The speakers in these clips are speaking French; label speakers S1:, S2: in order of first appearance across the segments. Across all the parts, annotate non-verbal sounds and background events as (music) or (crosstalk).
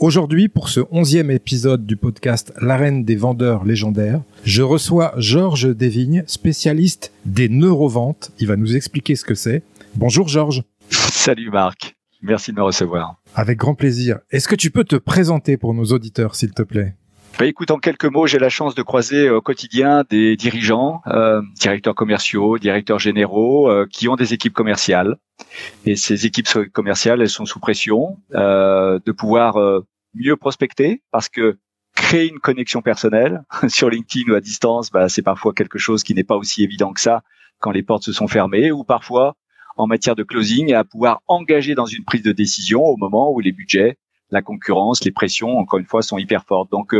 S1: Aujourd'hui, pour ce onzième épisode du podcast L'arène des vendeurs légendaires, je reçois Georges Desvignes, spécialiste des neuroventes. Il va nous expliquer ce que c'est. Bonjour Georges.
S2: Salut Marc. Merci de me recevoir.
S1: Avec grand plaisir. Est-ce que tu peux te présenter pour nos auditeurs, s'il te plaît?
S2: Bah, écoute, en quelques mots, j'ai la chance de croiser au quotidien des dirigeants, euh, directeurs commerciaux, directeurs généraux, euh, qui ont des équipes commerciales. Et ces équipes commerciales, elles sont sous pression euh, de pouvoir mieux prospecter, parce que créer une connexion personnelle (laughs) sur LinkedIn ou à distance, bah, c'est parfois quelque chose qui n'est pas aussi évident que ça quand les portes se sont fermées, ou parfois en matière de closing, à pouvoir engager dans une prise de décision au moment où les budgets, la concurrence, les pressions, encore une fois, sont hyper fortes. Donc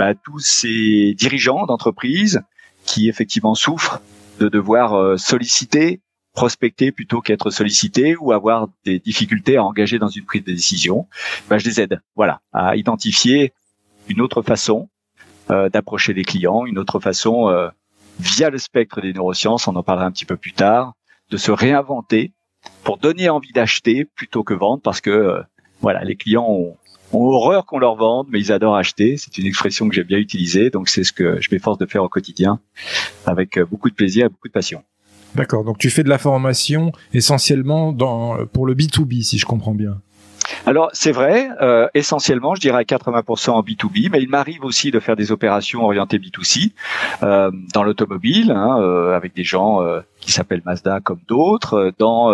S2: bah, tous ces dirigeants d'entreprise qui effectivement souffrent de devoir euh, solliciter, prospecter plutôt qu'être sollicité ou avoir des difficultés à engager dans une prise de décision, bah, je les aide, voilà, à identifier une autre façon euh, d'approcher les clients, une autre façon euh, via le spectre des neurosciences, on en parlera un petit peu plus tard, de se réinventer pour donner envie d'acheter plutôt que vendre, parce que voilà, les clients ont, ont horreur qu'on leur vende, mais ils adorent acheter. C'est une expression que j'aime bien utiliser, donc c'est ce que je m'efforce de faire au quotidien, avec euh, beaucoup de plaisir et beaucoup de passion.
S1: D'accord, donc tu fais de la formation essentiellement dans, pour le B2B, si je comprends bien.
S2: Alors c'est vrai, euh, essentiellement, je dirais à 80% en B2B, mais il m'arrive aussi de faire des opérations orientées B2C euh, dans l'automobile, hein, euh, avec des gens euh, qui s'appellent Mazda comme d'autres, dans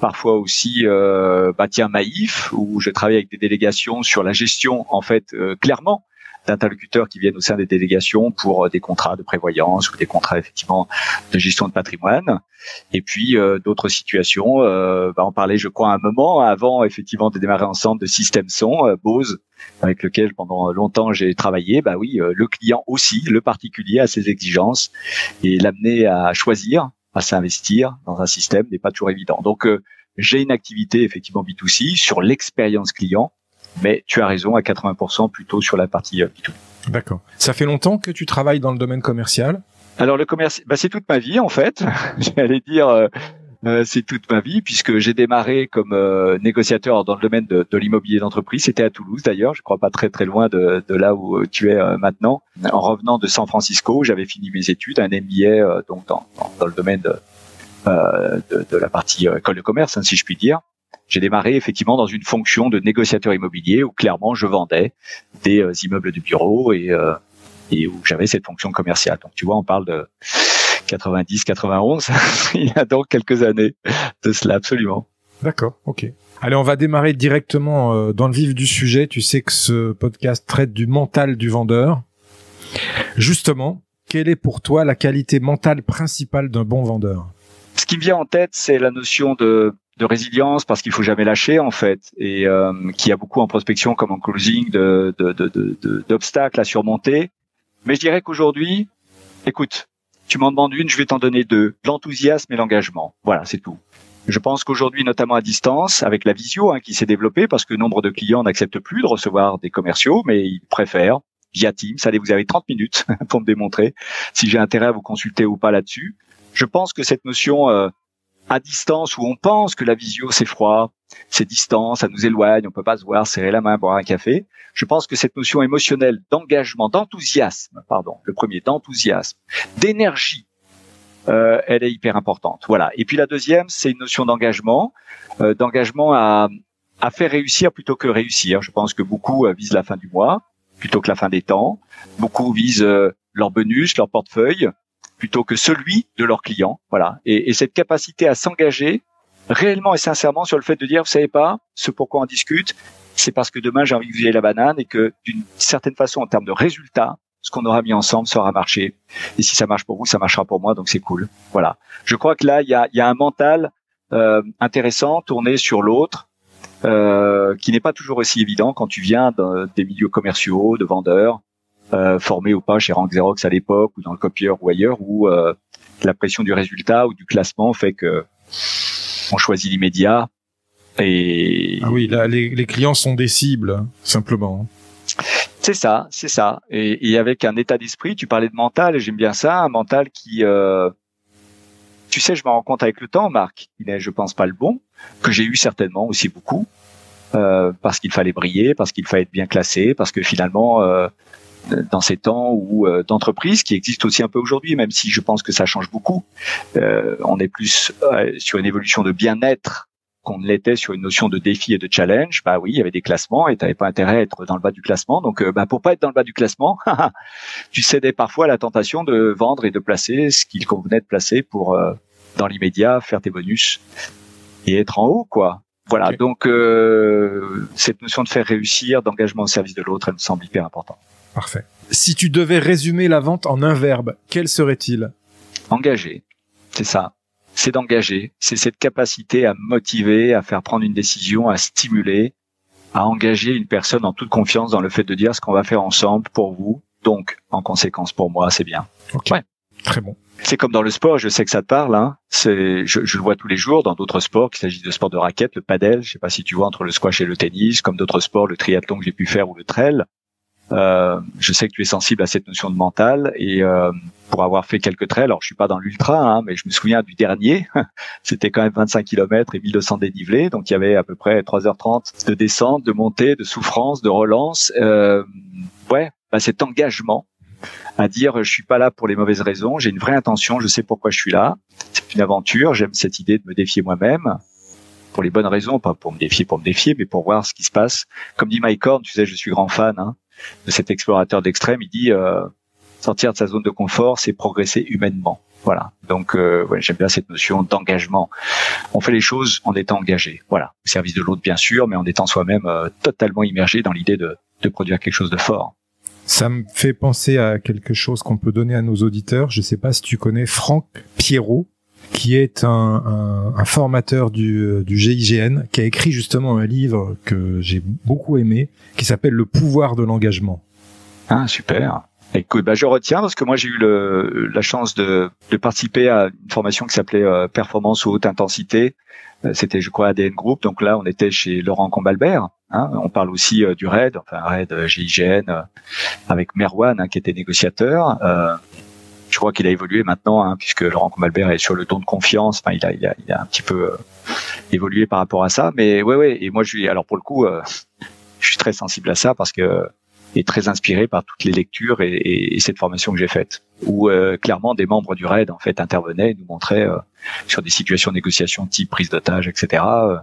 S2: parfois aussi euh, bah tiens Maïf où je travaille avec des délégations sur la gestion en fait euh, clairement d'interlocuteurs qui viennent au sein des délégations pour euh, des contrats de prévoyance ou des contrats effectivement de gestion de patrimoine. Et puis euh, d'autres situations euh, bah, on parlait je crois un moment avant effectivement de démarrer ensemble de système son Bose avec lequel pendant longtemps j'ai travaillé. Bah oui le client aussi le particulier a ses exigences et l'amener à choisir à s'investir dans un système n'est pas toujours évident. Donc euh, j'ai une activité effectivement B2C sur l'expérience client, mais tu as raison à 80% plutôt sur la partie euh, B2B.
S1: D'accord. Ça fait longtemps que tu travailles dans le domaine commercial?
S2: Alors le commerce, bah, c'est toute ma vie en fait. (laughs) J'allais dire. Euh, euh, c'est toute ma vie puisque j'ai démarré comme euh, négociateur dans le domaine de, de l'immobilier d'entreprise. C'était à Toulouse d'ailleurs, je crois pas très très loin de, de là où tu es euh, maintenant. En revenant de San Francisco, j'avais fini mes études, un MBA donc dans, dans, le domaine de, de, la partie école de commerce, hein, si je puis dire. J'ai démarré effectivement dans une fonction de négociateur immobilier où clairement je vendais des immeubles de bureaux et, et où j'avais cette fonction commerciale. Donc tu vois, on parle de 90, 91, (laughs) il y a donc quelques années de cela, absolument.
S1: D'accord, ok. Allez, on va démarrer directement euh, dans le vif du sujet. Tu sais que ce podcast traite du mental du vendeur. Justement, quelle est pour toi la qualité mentale principale d'un bon vendeur?
S2: Ce qui me vient en tête, c'est la notion de, de résilience, parce qu'il faut jamais lâcher en fait, et euh, qui a beaucoup en prospection comme en closing de, d'obstacles de, à surmonter. Mais je dirais qu'aujourd'hui, écoute, tu m'en demandes une, je vais t'en donner deux. L'enthousiasme et l'engagement. Voilà, c'est tout. Je pense qu'aujourd'hui, notamment à distance, avec la visio hein, qui s'est développée, parce que nombre de clients n'acceptent plus de recevoir des commerciaux, mais ils préfèrent via Teams. Allez, vous avez 30 minutes (laughs) pour me démontrer si j'ai intérêt à vous consulter ou pas là-dessus. Je pense que cette notion euh, à distance où on pense que la visio c'est froid, c'est distant, ça nous éloigne, on peut pas se voir, serrer la main, boire un café. Je pense que cette notion émotionnelle d'engagement, d'enthousiasme, pardon, le premier d'enthousiasme, d'énergie, euh, elle est hyper importante. Voilà. Et puis la deuxième, c'est une notion d'engagement, euh, d'engagement à, à faire réussir plutôt que réussir. Je pense que beaucoup euh, visent la fin du mois plutôt que la fin des temps. Beaucoup visent euh, leur bonus, leur portefeuille plutôt que celui de leurs clients. Voilà. Et, et cette capacité à s'engager réellement et sincèrement sur le fait de dire, vous savez pas, ce pourquoi on discute, c'est parce que demain j'ai envie que vous ayez la banane et que d'une certaine façon, en termes de résultats, ce qu'on aura mis ensemble sera marché. Et si ça marche pour vous, ça marchera pour moi, donc c'est cool. Voilà. Je crois que là, il y a, y a, un mental euh, intéressant tourné sur l'autre, euh, qui n'est pas toujours aussi évident quand tu viens des milieux commerciaux, de vendeurs, euh, formés ou pas chez Rank Xerox à l'époque, ou dans le copieur ou ailleurs, où euh, la pression du résultat ou du classement fait que on choisit l'immédiat. Et
S1: ah oui, là, les, les clients sont des cibles, simplement.
S2: C'est ça, c'est ça. Et, et, avec un état d'esprit, tu parlais de mental, et j'aime bien ça, un mental qui, euh, tu sais, je me rends compte avec le temps, Marc, il est, je pense, pas le bon, que j'ai eu certainement aussi beaucoup, euh, parce qu'il fallait briller, parce qu'il fallait être bien classé, parce que finalement, euh, dans ces temps où euh, d'entreprise qui existent aussi un peu aujourd'hui, même si je pense que ça change beaucoup, euh, on est plus euh, sur une évolution de bien-être qu'on l'était sur une notion de défi et de challenge. Bah oui, il y avait des classements et tu n'avais pas intérêt à être dans le bas du classement. Donc, euh, bah, pour pas être dans le bas du classement, (laughs) tu cédais parfois à la tentation de vendre et de placer ce qu'il convenait de placer pour euh, dans l'immédiat faire tes bonus et être en haut, quoi. Voilà. Okay. Donc, euh, cette notion de faire réussir, d'engagement au service de l'autre, elle me semble hyper importante.
S1: Parfait. Si tu devais résumer la vente en un verbe, quel serait-il?
S2: Engager. C'est ça. C'est d'engager. C'est cette capacité à motiver, à faire prendre une décision, à stimuler, à engager une personne en toute confiance dans le fait de dire ce qu'on va faire ensemble pour vous. Donc, en conséquence, pour moi, c'est bien.
S1: Okay. Ouais. Très bon.
S2: C'est comme dans le sport, je sais que ça te parle. Hein. C'est, je, je, le vois tous les jours dans d'autres sports, qu'il s'agisse de sport de raquette, le padel, je sais pas si tu vois entre le squash et le tennis, comme d'autres sports, le triathlon que j'ai pu faire ou le trail. Euh, je sais que tu es sensible à cette notion de mental et euh, pour avoir fait quelques trails, alors je suis pas dans l'ultra, hein, mais je me souviens du dernier, (laughs) c'était quand même 25 km et 1200 dénivelés, donc il y avait à peu près 3h30 de descente, de montée, de souffrance, de relance. Euh, ouais, bah cet engagement à dire je suis pas là pour les mauvaises raisons, j'ai une vraie intention, je sais pourquoi je suis là. C'est une aventure, j'aime cette idée de me défier moi-même pour les bonnes raisons, pas pour me défier pour me défier, mais pour voir ce qui se passe. Comme dit Mike Horn, tu sais, je suis grand fan hein, de cet explorateur d'extrême. Il dit euh, sortir de sa zone de confort, c'est progresser humainement. Voilà. Donc, euh, ouais, j'aime bien cette notion d'engagement. On fait les choses en étant engagé. Voilà, au service de l'autre bien sûr, mais en étant soi-même euh, totalement immergé dans l'idée de, de produire quelque chose de fort.
S1: Ça me fait penser à quelque chose qu'on peut donner à nos auditeurs. Je sais pas si tu connais Franck Pierrot, qui est un, formateur du, du, GIGN, qui a écrit justement un livre que j'ai beaucoup aimé, qui s'appelle Le pouvoir de l'engagement.
S2: Ah, super. Écoute, bah je retiens parce que moi j'ai eu la chance de, participer à une formation qui s'appelait euh, Performance ou haute intensité. Euh, C'était, je crois, ADN Group. Donc là, on était chez Laurent Combalbert. Hein. On parle aussi euh, du RAID, enfin RAID GIGN, avec Merwan hein, qui était négociateur je crois qu'il a évolué maintenant, hein, puisque Laurent Combalbert est sur le don de confiance. Enfin, il a, il a, il a un petit peu euh, évolué par rapport à ça. Mais ouais, ouais. Et moi, je suis, alors pour le coup, euh, (laughs) je suis très sensible à ça parce que et très inspiré par toutes les lectures et, et, et cette formation que j'ai faite, où euh, clairement des membres du RAID en fait intervenaient, et nous montraient euh, sur des situations de négociation type prise d'otage, etc. Euh,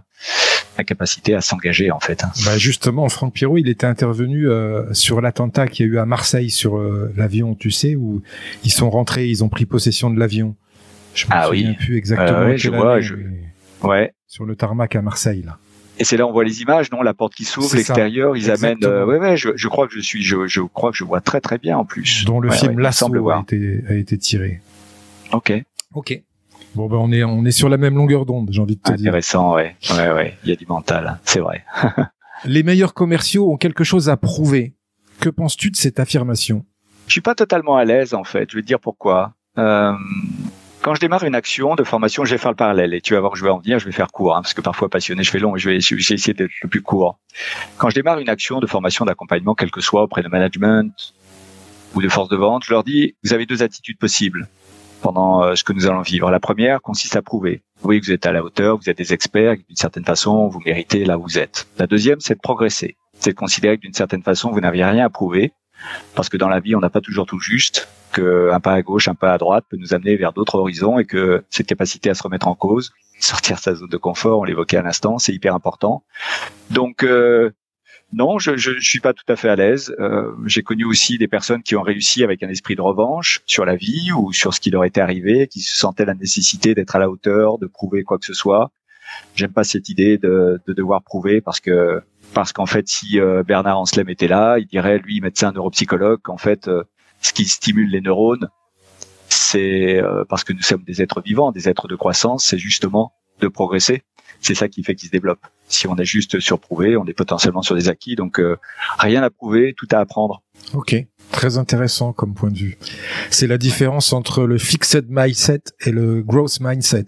S2: la capacité à s'engager en fait.
S1: Bah justement, Franck Pirot, il était intervenu euh, sur l'attentat qu'il y a eu à Marseille sur euh, l'avion, tu sais, où ils sont rentrés, ils ont pris possession de l'avion.
S2: Je me ah souviens
S1: oui. plus exactement.
S2: Ouais, je vois. Je... Ouais.
S1: Sur le tarmac à Marseille là.
S2: Et c'est là on voit les images, non La porte qui s'ouvre, l'extérieur, ils Exactement. amènent. Euh, ouais, ouais. Je, je, crois que je suis, je, je, crois que je vois très très bien en plus.
S1: Dont le
S2: ouais,
S1: film
S2: ouais,
S1: L'assaut a été, a été tiré.
S2: Ok.
S1: Ok. Bon ben on est on est sur la même longueur d'onde, j'ai envie de te
S2: Intéressant, dire. Intéressant, ouais, ouais, ouais. Il y a du mental, c'est vrai. (laughs)
S1: les meilleurs commerciaux ont quelque chose à prouver. Que penses-tu de cette affirmation?
S2: Je suis pas totalement à l'aise en fait. Je vais te dire pourquoi. Euh, quand je démarre une action de formation, je vais faire le parallèle et tu vas voir, je vais en venir, je vais faire court, hein, parce que parfois passionné, je fais long et je vais, essayer d'être le plus court. Quand je démarre une action de formation, d'accompagnement, quel que soit auprès de management ou de force de vente, je leur dis, vous avez deux attitudes possibles. pendant ce que nous allons vivre. La première consiste à prouver. Oui, vous êtes à la hauteur, vous êtes des experts, d'une certaine façon, vous méritez là où vous êtes. La deuxième, c'est de progresser. C'est de considérer que d'une certaine façon, vous n'aviez rien à prouver, parce que dans la vie, on n'a pas toujours tout juste, qu'un pas à gauche, un pas à droite peut nous amener vers d'autres horizons et que cette capacité à se remettre en cause, sortir de sa zone de confort, on l'évoquait à l'instant, c'est hyper important. Donc, euh, non, je, je, suis pas tout à fait à l'aise. Euh, j'ai connu aussi des personnes qui ont réussi avec un esprit de revanche sur la vie ou sur ce qui leur était arrivé, qui se sentaient la nécessité d'être à la hauteur, de prouver quoi que ce soit. J'aime pas cette idée de, de devoir prouver parce que parce qu'en fait, si euh, Bernard Anselm était là, il dirait, lui, médecin neuropsychologue, qu'en fait, euh, ce qui stimule les neurones, c'est euh, parce que nous sommes des êtres vivants, des êtres de croissance, c'est justement de progresser. C'est ça qui fait qu'ils se développent. Si on est juste surprouvé, on est potentiellement sur des acquis. Donc rien à prouver, tout à apprendre.
S1: Ok, très intéressant comme point de vue. C'est la différence entre le fixed mindset et le growth mindset.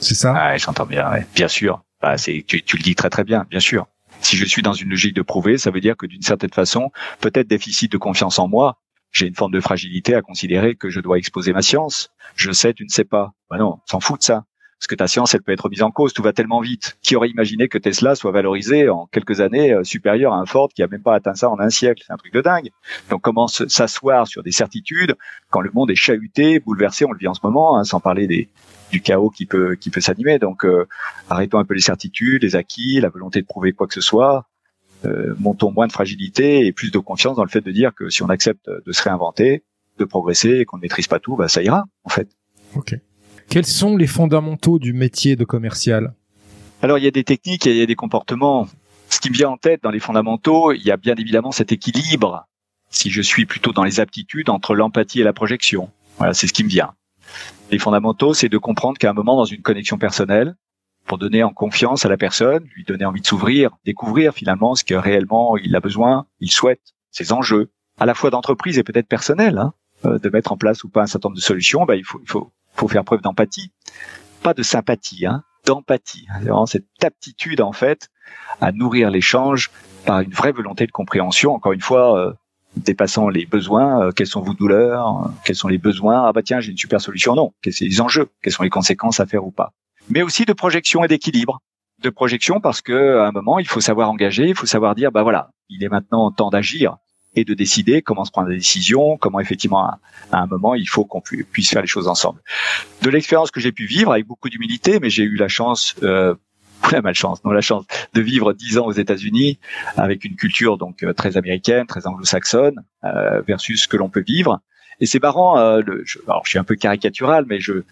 S1: C'est ça?
S2: Ah, j'entends bien. Bien sûr. Bah, c'est tu, tu le dis très très bien, bien sûr. Si je suis dans une logique de prouver, ça veut dire que d'une certaine façon, peut-être déficit de confiance en moi, j'ai une forme de fragilité à considérer que je dois exposer ma science. Je sais, tu ne sais pas. Ben non, s'en fout de ça. Parce que ta science, elle peut être mise en cause. Tout va tellement vite. Qui aurait imaginé que Tesla soit valorisé en quelques années euh, supérieur à un Ford qui a même pas atteint ça en un siècle? C'est un truc de dingue. Donc comment s'asseoir sur des certitudes quand le monde est chahuté, bouleversé On le vit en ce moment, hein, sans parler des, du chaos qui peut qui peut s'animer. Donc euh, arrêtons un peu les certitudes, les acquis, la volonté de prouver quoi que ce soit. Euh, montons moins de fragilité et plus de confiance dans le fait de dire que si on accepte de se réinventer, de progresser et qu'on ne maîtrise pas tout, bah ça ira en fait.
S1: Ok. Quels sont les fondamentaux du métier de commercial?
S2: Alors il y a des techniques et il y a des comportements. Ce qui me vient en tête dans les fondamentaux, il y a bien évidemment cet équilibre. Si je suis plutôt dans les aptitudes entre l'empathie et la projection, voilà, c'est ce qui me vient. Les fondamentaux, c'est de comprendre qu'à un moment dans une connexion personnelle, pour donner en confiance à la personne, lui donner envie de s'ouvrir, découvrir finalement ce que réellement il a besoin, il souhaite, ses enjeux, à la fois d'entreprise et peut-être personnel, hein, euh, de mettre en place ou pas un certain nombre de solutions, bah, il faut, il faut, faut faire preuve d'empathie, pas de sympathie, hein, d'empathie. C'est cette aptitude en fait à nourrir l'échange par une vraie volonté de compréhension. Encore une fois, euh, dépassant les besoins, euh, quelles sont vos douleurs, quels sont les besoins, ah bah tiens, j'ai une super solution, non, quels sont les enjeux, quelles sont les conséquences à faire ou pas? Mais aussi de projection et d'équilibre. De projection parce que à un moment, il faut savoir engager, il faut savoir dire, bah voilà, il est maintenant temps d'agir et de décider comment se prendre des décisions, comment effectivement à, un moment il faut qu'on puisse faire les choses ensemble. De l'expérience que j'ai pu vivre avec beaucoup d'humilité, mais j'ai eu la chance euh, la malchance, non la chance de vivre dix ans aux États-Unis avec une culture donc euh, très américaine, très anglo-saxonne euh, versus ce que l'on peut vivre. Et c'est marrant. Euh, je, alors je suis un peu caricatural, mais je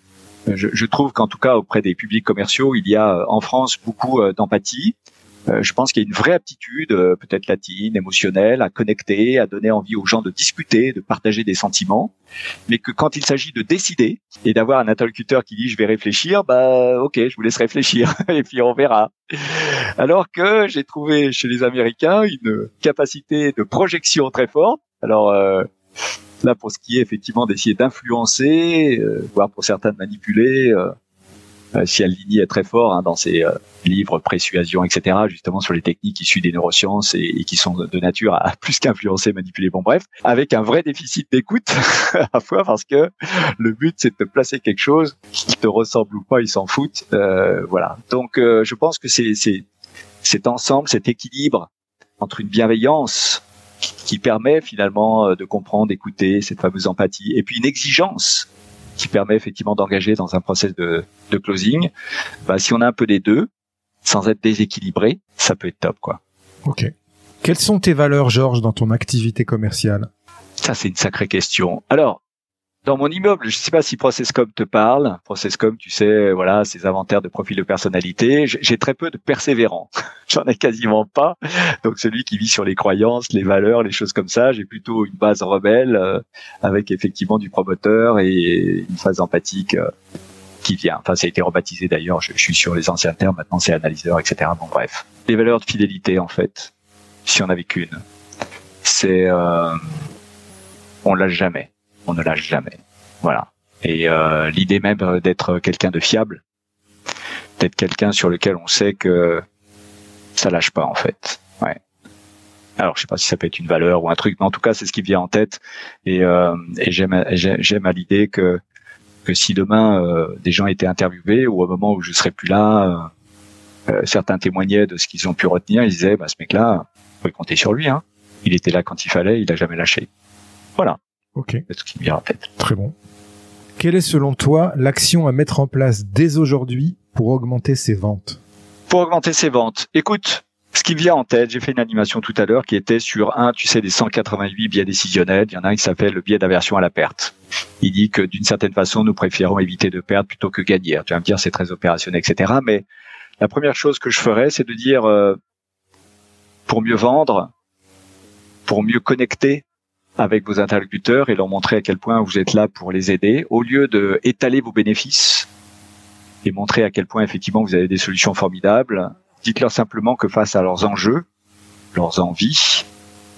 S2: je, trouve qu'en tout cas auprès des publics commerciaux, il y a en France beaucoup d'empathie, euh, je pense qu'il y a une vraie aptitude, euh, peut-être latine, émotionnelle, à connecter, à donner envie aux gens de discuter, de partager des sentiments, mais que quand il s'agit de décider et d'avoir un interlocuteur qui dit je vais réfléchir, bah ok, je vous laisse réfléchir (laughs) et puis on verra. Alors que j'ai trouvé chez les Américains une capacité de projection très forte. Alors euh, là, pour ce qui est effectivement d'essayer d'influencer, voire pour certains de manipuler euh, si Aldini est très fort hein, dans ses euh, livres Présuasion, etc., justement sur les techniques issues des neurosciences et, qui sont de nature à plus qu'influencer, manipuler, bon bref, avec un vrai déficit d'écoute (laughs) à fois parce que le but c'est de te placer quelque chose qui te ressemble ou pas, ils s'en foutent, euh, voilà. Donc euh, je pense que c'est cet ensemble, cet équilibre entre une bienveillance qui permet finalement de comprendre, d'écouter cette fameuse empathie, et puis une exigence qui permet effectivement d'engager dans un process de, de closing. Bah, si on a un peu des deux, sans être déséquilibré, ça peut être top, quoi.
S1: Ok. Quelles sont tes valeurs, Georges, dans ton activité commerciale?
S2: Ça, c'est une sacrée question. Alors, dans mon immeuble, je ne sais pas si Processcom te parle. Processcom, tu sais, voilà, ces inventaires de profils de personnalité. J'ai très peu de persévérants. (laughs) J'en ai quasiment pas. Donc celui qui vit sur les croyances, les valeurs, les choses comme ça, j'ai plutôt une base rebelle euh, avec effectivement du promoteur et une phase empathique euh, qui vient. Enfin, ça a été rebaptisé d'ailleurs. Je, suis sur les anciens termes. Maintenant, c'est analyseur, etc. Bon, bref, les valeurs de fidélité, en fait, si on avait qu'une, c'est euh, on lâche jamais on ne lâche jamais. Voilà. Et euh, l'idée même d'être quelqu'un de fiable, d'être quelqu'un sur lequel on sait que ça lâche pas en fait. Ouais. Alors je sais pas si ça peut être une valeur ou un truc, mais en tout cas c'est ce qui vient en tête. Et, euh, et j'aime à l'idée que que si demain euh, des gens étaient interviewés ou au moment où je serais plus là, euh, certains témoignaient de ce qu'ils ont pu retenir, ils disaient, bah, ce mec-là, vous pouvez compter sur lui. Hein. Il était là quand il fallait, il a jamais lâché. Voilà.
S1: Ok.
S2: C'est ce qui me vient en tête.
S1: Très bon. Quelle est selon toi l'action à mettre en place dès aujourd'hui pour augmenter ses ventes?
S2: Pour augmenter ses ventes, écoute, ce qui vient en tête, j'ai fait une animation tout à l'heure qui était sur un, tu sais, des 188 biais décisionnels. Il y en a un qui s'appelle le biais d'aversion à la perte. Il dit que d'une certaine façon, nous préférons éviter de perdre plutôt que gagner. Tu vas me dire, c'est très opérationnel, etc. Mais la première chose que je ferais, c'est de dire, euh, pour mieux vendre, pour mieux connecter avec vos interlocuteurs et leur montrer à quel point vous êtes là pour les aider, au lieu de étaler vos bénéfices et montrer à quel point effectivement vous avez des solutions formidables, dites-leur simplement que face à leurs enjeux, leurs envies,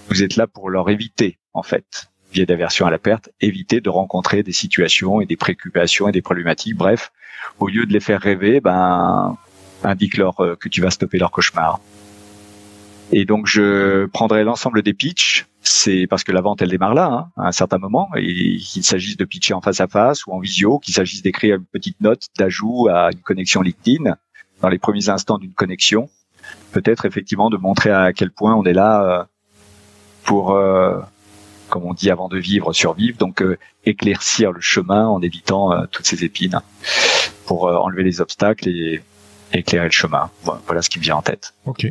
S2: vous êtes là pour leur éviter, en fait, via d'aversion à la perte, éviter de rencontrer des situations et des préoccupations et des problématiques. Bref, au lieu de les faire rêver, ben, indique-leur euh, que tu vas stopper leur cauchemar. Et donc, je prendrai l'ensemble des pitchs. C'est parce que la vente, elle démarre là, hein, à un certain moment. Et qu'il s'agisse de pitcher en face à face ou en visio, qu'il s'agisse d'écrire une petite note d'ajout à une connexion LinkedIn dans les premiers instants d'une connexion. Peut-être effectivement de montrer à quel point on est là euh, pour, euh, comme on dit avant de vivre, survivre. Donc, euh, éclaircir le chemin en évitant toutes ces épines pour enlever les obstacles et éclairer le chemin. Voilà ce qui me vient en tête.
S1: Ok.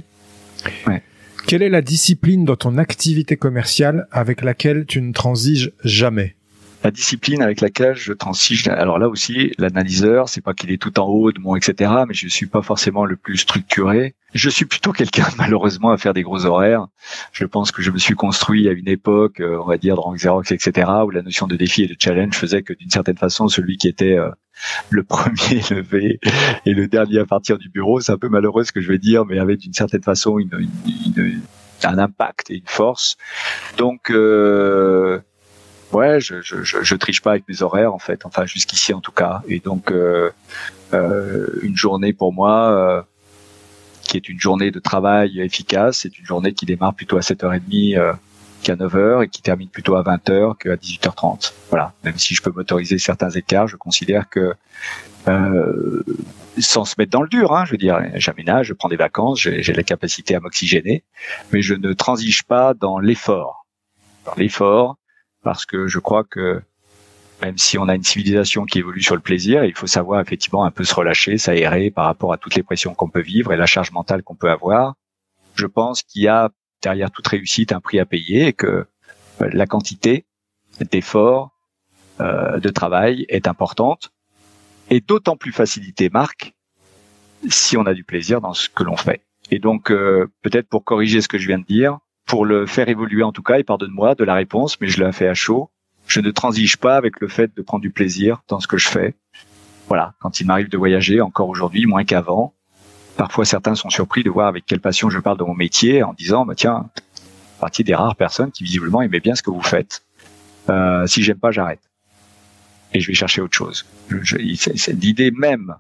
S1: Ouais. Quelle est la discipline dans ton activité commerciale avec laquelle tu ne transiges jamais?
S2: La discipline avec laquelle je transige. Alors là aussi, l'analyseur, c'est pas qu'il est tout en haut de mon etc. Mais je suis pas forcément le plus structuré. Je suis plutôt quelqu'un (laughs) malheureusement à faire des gros horaires. Je pense que je me suis construit à une époque, euh, on va dire, de rank Xerox, etc. où la notion de défi et de challenge faisait que d'une certaine façon, celui qui était euh, (laughs) le premier (laughs) levé et le dernier à partir du bureau, c'est un peu malheureux ce que je vais dire, mais avec d'une certaine façon une, une, un impact et une force. Donc euh, ouais, je, je, je, triche pas avec mes horaires en fait, enfin jusqu'ici en tout cas. Et donc euh, euh, une journée pour moi euh, qui est une journée de travail efficace, c'est une journée qui démarre plutôt à 7h30 euh, qu'à 9h et qui termine plutôt à 20h qu'à 18h30. Voilà, même si je peux m'autoriser certains écarts, je considère que euh, sans se mettre dans le dur, hein, je veux dire, j'aménage, je prends des vacances, j'ai la capacité à m'oxygéner, mais je ne transige pas dans l'effort. Dans l'effort, parce que je crois que même si on a une civilisation qui évolue sur le plaisir, il faut savoir effectivement un peu se relâcher, s'aérer par rapport à toutes les pressions qu'on peut vivre et la charge mentale qu'on peut avoir. Je pense qu'il y a derrière toute réussite un prix à payer et que euh, la quantité d'efforts, euh, de travail est importante et d'autant plus facilité marque si on a du plaisir dans ce que l'on fait. Et donc euh, peut-être pour corriger ce que je viens de dire, pour le faire évoluer en tout cas, et pardonne-moi de la réponse, mais je l'ai fait à chaud. Je ne transige pas avec le fait de prendre du plaisir dans ce que je fais. Voilà, quand il m'arrive de voyager, encore aujourd'hui, moins qu'avant, parfois certains sont surpris de voir avec quelle passion je parle de mon métier en disant, bah tiens, partie des rares personnes qui visiblement aimaient bien ce que vous faites. Euh, si j'aime pas, j'arrête. Et je vais chercher autre chose. C'est l'idée même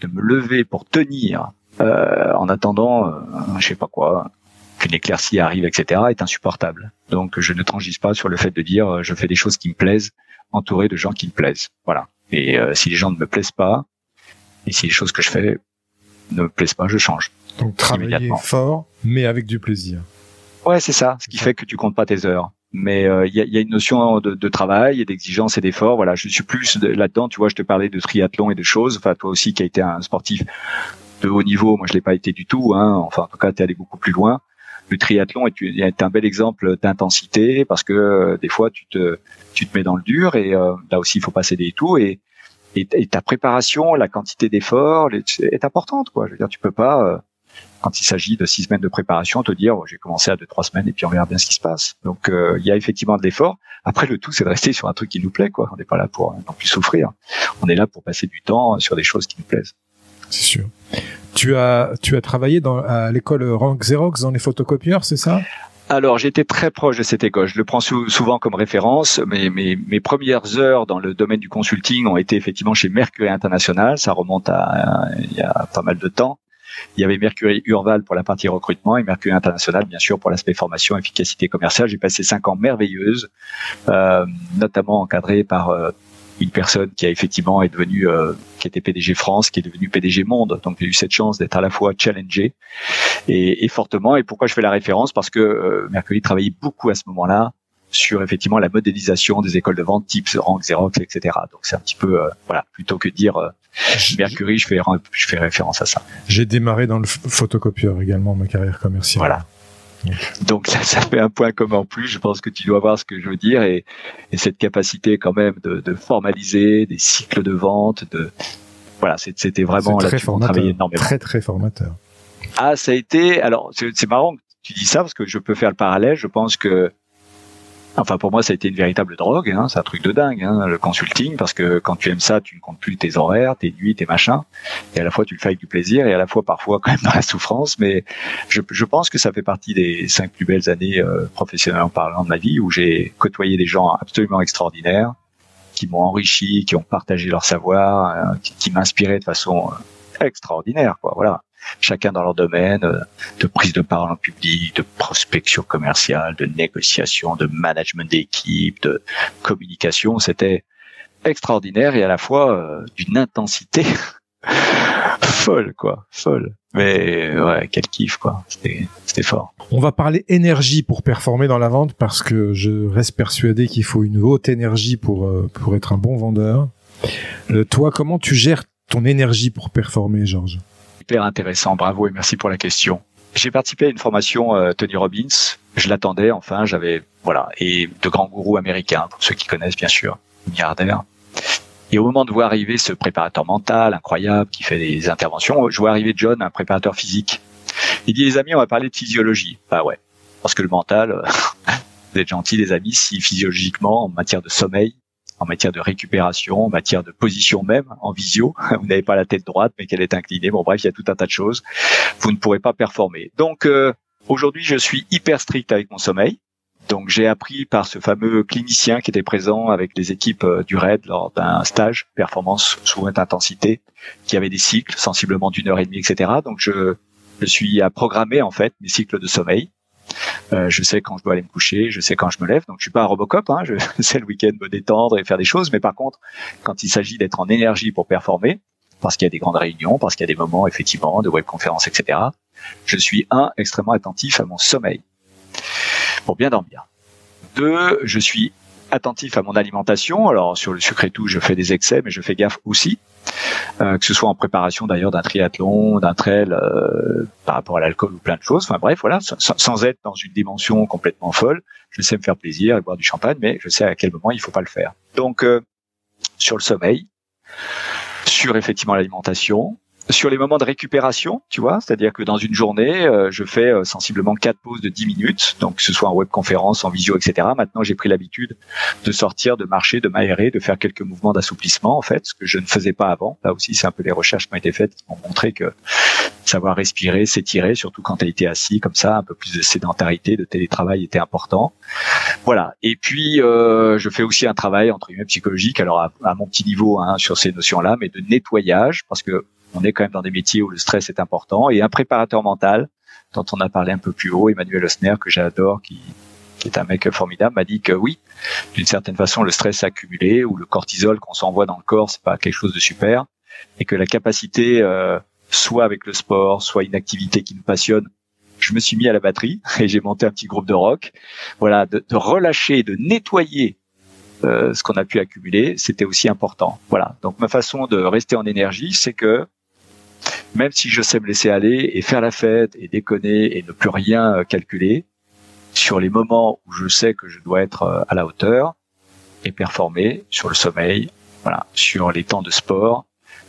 S2: de me lever pour tenir euh, en attendant, euh, je sais pas quoi, qu'une éclaircie arrive, etc., est insupportable. Donc je ne transige pas sur le fait de dire euh, je fais des choses qui me plaisent, entouré de gens qui me plaisent. Voilà. Et euh, si les gens ne me plaisent pas, et si les choses que je fais ne me plaisent pas, je change.
S1: Donc travailler fort, mais avec du plaisir.
S2: Ouais, c'est ça. Ce qui fait que tu comptes pas tes heures. Mais euh, il y, a, y, a, une notion de, de travail et d'exigence et d'effort. Voilà, je suis plus là-dedans. Tu vois, je te parlais de triathlon et de choses. Enfin, toi aussi qui a été un sportif de haut niveau, moi je l'ai pas été du tout. Hein. Enfin, en tout cas, tu es allé beaucoup plus loin le triathlon est, un bel exemple d'intensité parce que euh, des fois tu te tu te mets dans le dur et euh, là aussi il faut passer des tout et, et, ta préparation, la quantité d'efforts est importante quoi. Je veux dire tu peux pas euh, quand il s'agit de six semaines de préparation te dire oh, j'ai commencé à deux trois semaines et puis on verra bien ce qui se passe. Donc il y a effectivement de l'effort. Après le tout c'est de rester sur un truc qui nous plaît quoi. On n'est pas là pour non plus souffrir. On est là pour passer du temps sur des choses qui nous plaisent.
S1: C'est sûr. Tu as, tu as travaillé à l'école Rank Xerox dans les photocopieurs, c'est ça?
S2: Alors, j'étais très proche de cette école. Je le prends souvent comme référence. Mes, mes, premières heures dans le domaine du consulting ont été effectivement chez Mercury International. Ça remonte à, il y a pas mal de temps. Il y avait Mercury Urval pour la partie recrutement et Mercury International, bien sûr, pour l'aspect formation, efficacité commerciale. J'ai passé cinq ans merveilleuses, euh, notamment encadré par euh, une personne qui a effectivement est devenue, euh, qui était PDG France, qui est devenue PDG Monde. Donc j'ai eu cette chance d'être à la fois challengé et, et, fortement. Et pourquoi je fais la référence? Parce que euh, Mercury travaillait beaucoup à ce moment-là sur effectivement la modélisation des écoles de vente type Rank, Xerox, etc. Donc c'est un petit peu euh, voilà plutôt que dire euh, Mercury, je fais je fais référence à ça.
S1: J'ai démarré dans le photocopieur également ma carrière commerciale.
S2: Voilà. Donc ça, ça fait un point commun en plus. Je pense que tu dois voir ce que je veux dire et, et cette capacité quand même de, de, formaliser des cycles de vente. De voilà, c'était vraiment
S1: là tu énormément. Très très formateur.
S2: Ah, ça a été. Alors c'est marrant que tu dis ça parce que je peux faire le parallèle. Je pense que Enfin, pour moi, ça a été une véritable drogue. Hein, c'est un truc de dingue, hein, le consulting, parce que quand tu aimes ça, tu ne comptes plus tes horaires, tes nuits, tes machins. Et à la fois, tu le fais avec du plaisir, et à la fois, parfois, quand même dans la souffrance. Mais je, je pense que ça fait partie des cinq plus belles années euh, professionnellement parlant de ma vie, où j'ai côtoyé des gens absolument extraordinaires, qui m'ont enrichi, qui ont partagé leur savoir, euh, qui, qui m'inspiraient de façon euh, extraordinaire. Quoi, voilà chacun dans leur domaine, euh, de prise de parole en public, de prospection commerciale, de négociation, de management d'équipe, de communication. C'était extraordinaire et à la fois euh, d'une intensité (laughs) folle, quoi, folle. Mais ouais, quel kiff, quoi. C'était fort.
S1: On va parler énergie pour performer dans la vente parce que je reste persuadé qu'il faut une haute énergie pour euh, pour être un bon vendeur. toi, comment tu gères ton énergie pour performer, Georges?
S2: Super intéressant. Bravo et merci pour la question. J'ai participé à une formation euh, Tony Robbins. Je l'attendais, enfin, j'avais voilà, et de grands gourous américains, pour ceux qui connaissent bien sûr, milliardaires. Et au moment de voir arriver ce préparateur mental incroyable qui fait des interventions, je vois arriver John, un préparateur physique. Il dit les amis, on va parler de physiologie. Bah ouais, parce que le mental, (laughs) vous êtes gentils les amis, si physiologiquement en matière de sommeil, en matière de récupération, en matière de position même, en visio. (laughs) Vous n'avez pas la tête droite, mais qu'elle est inclinée. Bon, bref, il y a tout un tas de choses. Vous ne pourrez pas performer. Donc, euh, aujourd'hui, je suis hyper strict avec mon sommeil. Donc, j'ai appris par ce fameux clinicien qui était présent avec les équipes euh, du RAID lors d'un stage performance sous haute intensité, qui avait des cycles sensiblement d'une heure et demie, etc. Donc, je, je suis à programmer en fait mes cycles de sommeil. Euh, je sais quand je dois aller me coucher, je sais quand je me lève. Donc je suis pas un Robocop. Hein, je (laughs) sais le week-end me détendre et faire des choses. Mais par contre, quand il s'agit d'être en énergie pour performer, parce qu'il y a des grandes réunions, parce qu'il y a des moments effectivement de webconférences, etc. Je suis un extrêmement attentif à mon sommeil pour bien dormir. Deux, je suis attentif à mon alimentation. Alors sur le sucre et tout, je fais des excès, mais je fais gaffe aussi. Euh, que ce soit en préparation d'ailleurs d'un triathlon, d'un trail, euh, par rapport à l'alcool ou plein de choses. Enfin bref, voilà, sans, être dans une dimension complètement folle. Je sais me faire plaisir et boire du champagne, mais je sais à quel moment il faut pas le faire. Donc euh, sur le sommeil, sur effectivement l'alimentation, sur les moments de récupération, tu vois, c'est-à-dire que dans une journée, euh, je fais euh, sensiblement quatre pauses de 10 minutes, donc que ce soit en webconférence, en visio, etc. Maintenant, j'ai pris l'habitude de sortir, de marcher, de m'aérer, de faire quelques mouvements d'assouplissement, en fait, ce que je ne faisais pas avant. Là aussi, c'est un peu les recherches qui ont été faites qui m'ont montré que savoir respirer, s'étirer, surtout quand elle était assis comme ça, un peu plus de sédentarité, de télétravail était important. Voilà. Et puis, euh, je fais aussi un travail entre guillemets psychologique, alors à, à mon petit niveau hein, sur ces notions-là, mais de nettoyage, parce que on est quand même dans des métiers où le stress est important. Et un préparateur mental, dont on a parlé un peu plus haut, Emmanuel Osner, que j'adore, qui, qui est un mec formidable, m'a dit que oui, d'une certaine façon, le stress accumulé ou le cortisol qu'on s'envoie dans le corps, c'est pas quelque chose de super, et que la capacité, euh, soit avec le sport, soit une activité qui nous passionne, je me suis mis à la batterie (laughs) et j'ai monté un petit groupe de rock. Voilà, de, de relâcher, de nettoyer euh, ce qu'on a pu accumuler, c'était aussi important. Voilà. Donc ma façon de rester en énergie, c'est que même si je sais me laisser aller et faire la fête et déconner et ne plus rien euh, calculer, sur les moments où je sais que je dois être euh, à la hauteur et performer sur le sommeil, voilà, sur les temps de sport,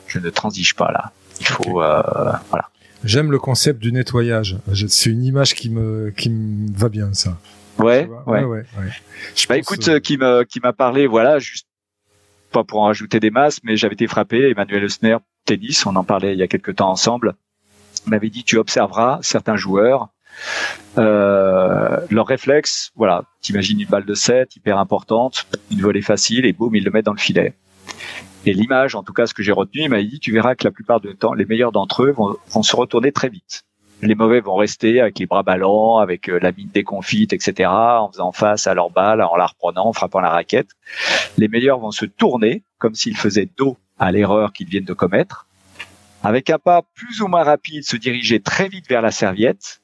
S2: je ne transige pas là. Il faut, euh, voilà.
S1: J'aime le concept du nettoyage. C'est une image qui me qui me va bien ça.
S2: Ouais, ouais, ouais, Je bah, écoute, qui m'a qui m'a parlé, voilà, juste pas pour en rajouter des masses, mais j'avais été frappé. Emmanuel Eusner, tennis, on en parlait il y a quelques temps ensemble, m'avait dit tu observeras certains joueurs, euh, leur réflexe, voilà, t'imagines une balle de 7 hyper importante, une volée facile et boum, ils le mettent dans le filet. Et l'image, en tout cas, ce que j'ai retenu, il m'a dit, tu verras que la plupart du temps, les meilleurs d'entre eux vont, vont, se retourner très vite. les mauvais vont rester avec les bras ballants, avec la mine déconfite, etc., en faisant face à leur balle, en la reprenant, en frappant la raquette. Les meilleurs vont se tourner comme s'ils faisaient dos à l'erreur qu'ils viennent de commettre, avec un pas plus ou moins rapide, se diriger très vite vers la serviette,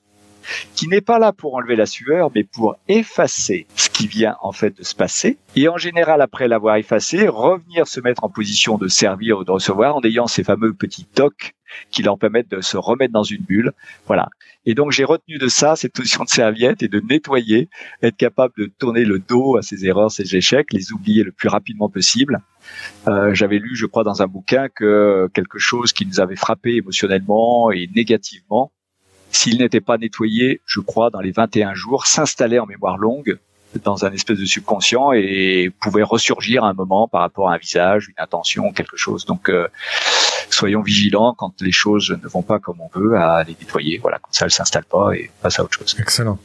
S2: qui n'est pas là pour enlever la sueur, mais pour effacer ce qui vient en fait de se passer. Et en général, après l'avoir effacé, revenir se mettre en position de servir ou de recevoir en ayant ces fameux petits tocs qui leur permettent de se remettre dans une bulle. Voilà. Et donc j'ai retenu de ça cette position de serviette et de nettoyer, être capable de tourner le dos à ces erreurs, ces échecs, les oublier le plus rapidement possible. Euh, J'avais lu, je crois, dans un bouquin que quelque chose qui nous avait frappé émotionnellement et négativement, s'il n'était pas nettoyé, je crois, dans les 21 jours, s'installait en mémoire longue dans un espèce de subconscient et pouvait ressurgir à un moment par rapport à un visage, une intention, quelque chose. Donc, euh, soyons vigilants quand les choses ne vont pas comme on veut à les nettoyer. Voilà, comme ça, elles s'installent pas et passe à autre chose.
S1: Excellent.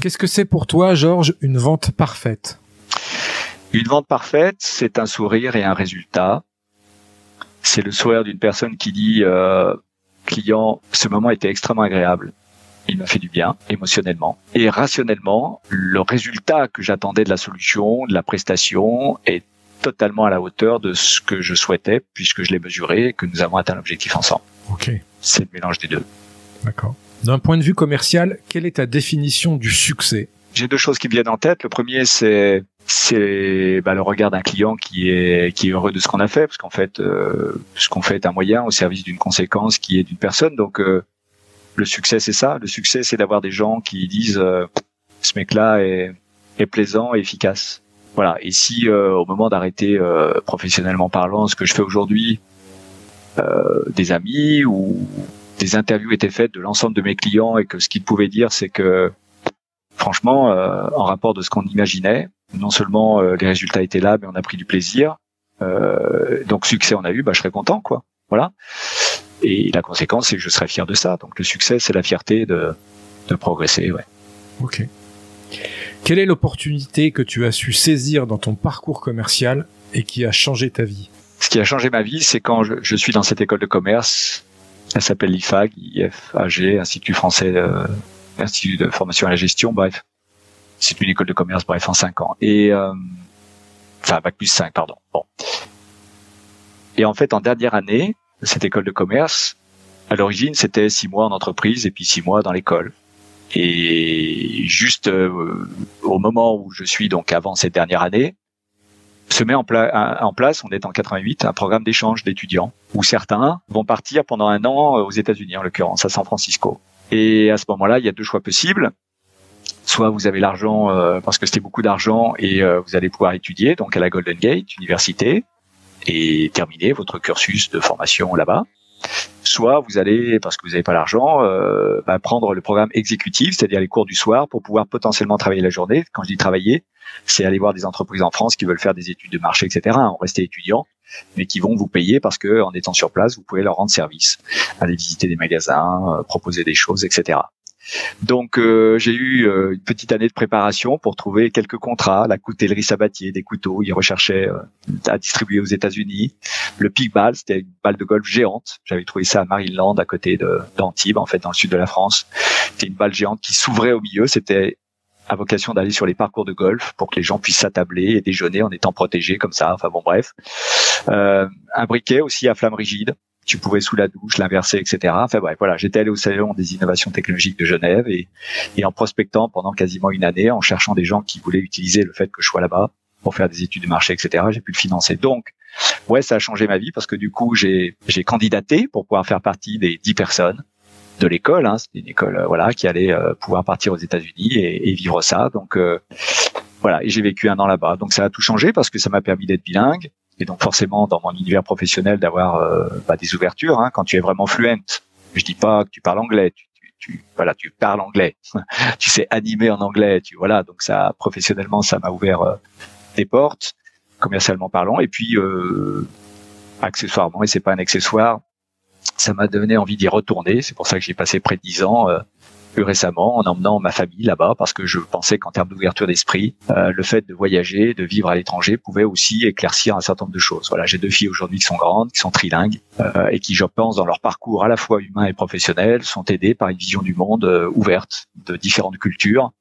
S1: Qu'est-ce que c'est pour toi, Georges, une vente parfaite?
S2: Une vente parfaite, c'est un sourire et un résultat. C'est le sourire d'une personne qui dit euh, client, ce moment était extrêmement agréable. Il m'a fait du bien émotionnellement et rationnellement. Le résultat que j'attendais de la solution, de la prestation, est totalement à la hauteur de ce que je souhaitais puisque je l'ai mesuré et que nous avons atteint l'objectif ensemble.
S1: Ok.
S2: C'est le mélange des deux.
S1: D'accord. D'un point de vue commercial, quelle est ta définition du succès?
S2: J'ai deux choses qui me viennent en tête. Le premier, c'est c'est bah, le regard d'un client qui est qui est heureux de ce qu'on a fait parce qu'en fait euh, ce qu'on fait est un moyen au service d'une conséquence qui est d'une personne. Donc euh, le succès c'est ça. Le succès c'est d'avoir des gens qui disent euh, ce mec là est, est plaisant et efficace. Voilà. Et si au moment d'arrêter professionnellement parlant ce que je fais aujourd'hui des amis ou des interviews étaient faites de l'ensemble de mes clients et que ce qu'ils pouvaient dire c'est que franchement en rapport de ce qu'on imaginait non seulement euh, les résultats étaient là, mais on a pris du plaisir. Euh, donc succès on a eu, bah, je serais content, quoi. Voilà. Et la conséquence, c'est que je serais fier de ça. Donc le succès, c'est la fierté de, de progresser, ouais.
S1: Ok. Quelle est l'opportunité que tu as su saisir dans ton parcours commercial et qui a changé ta vie?
S2: Ce qui a changé ma vie, c'est quand je, je, suis dans cette école de commerce. Elle s'appelle l'IFAG, IFAG, Institut français, euh, Institut de formation à la gestion, bref c'est une école de commerce, bref, en 5 ans. Et euh, enfin, bac plus 5, pardon. Bon. Et en fait, en dernière année, cette école de commerce, à l'origine, c'était six mois en entreprise et puis six mois dans l'école. Et juste euh, au moment où je suis donc avant cette dernière année, se met en, en, place, on est en 88, un programme d'échange d'étudiants où certains vont partir pendant un an aux États-Unis, en l'occurrence à San Francisco. Et à ce moment-là, il y a deux choix possibles soit vous avez l'argent euh, parce que c'était beaucoup d'argent et euh, vous allez pouvoir étudier donc à la Golden Gate Université et terminer votre cursus de formation là-bas. Soit vous allez, parce que vous n'avez pas l'argent, euh, bah, prendre le programme exécutif, c'est-à-dire les cours du soir, pour pouvoir potentiellement travailler la journée. Quand je dis travailler, c'est aller voir des entreprises en France qui veulent faire des études de marché, etc. Hein, rester étudiant, mais qui vont vous payer parce que en étant sur place, vous pouvez leur rendre service, aller visiter des magasins, proposer des choses, etc. Donc euh, j'ai eu euh, une petite année de préparation pour trouver quelques contrats, la coutellerie Sabatier, des couteaux, ils recherchaient euh, à distribuer aux États-Unis. Le Ball, c'était une balle de golf géante. J'avais trouvé ça à Maryland, à côté d'Antibes, en fait, dans le sud de la France. C'était une balle géante qui s'ouvrait au milieu. C'était à vocation d'aller sur les parcours de golf pour que les gens puissent s'attabler et déjeuner en étant protégés comme ça. Enfin bon, bref. un briquet aussi à flamme rigide tu pouvais sous la douche l'inverser, etc. Enfin bref, voilà, j'étais allé au salon des innovations technologiques de Genève et, et en prospectant pendant quasiment une année, en cherchant des gens qui voulaient utiliser le fait que je sois là-bas pour faire des études de marché, etc. J'ai pu le financer. Donc, ouais, ça a changé ma vie parce que du coup, j'ai candidaté pour pouvoir faire partie des dix personnes de l'école. Hein. C'était une école, euh, voilà, qui allait euh, pouvoir partir aux États-Unis et, et, vivre ça. Donc euh, voilà, et j'ai vécu un an là-bas. Donc ça a tout changé parce que ça m'a permis d'être bilingue, et donc forcément dans mon univers professionnel d'avoir euh, bah, des ouvertures hein, quand tu es vraiment fluent. Je dis pas que tu parles anglais, tu, tu, tu voilà, tu parles anglais, (laughs) tu sais animer en anglais, tu voilà, donc ça professionnellement ça m'a ouvert euh, des portes commercialement parlant. Et puis euh, accessoirement et c'est pas un accessoire, ça m'a donné envie d'y retourner, c'est pour ça que j'ai passé près de dix ans plus récemment en emmenant ma famille là-bas parce que je pensais qu'en termes d'ouverture d'esprit, euh, le fait de voyager, de vivre à l'étranger pouvait aussi éclaircir un certain nombre de choses. Voilà, j'ai deux filles aujourd'hui qui sont grandes, qui sont trilingues euh, et qui, je pense, dans leur parcours à la fois humain et professionnel, sont aidées par une vision du monde euh, ouverte de différentes cultures.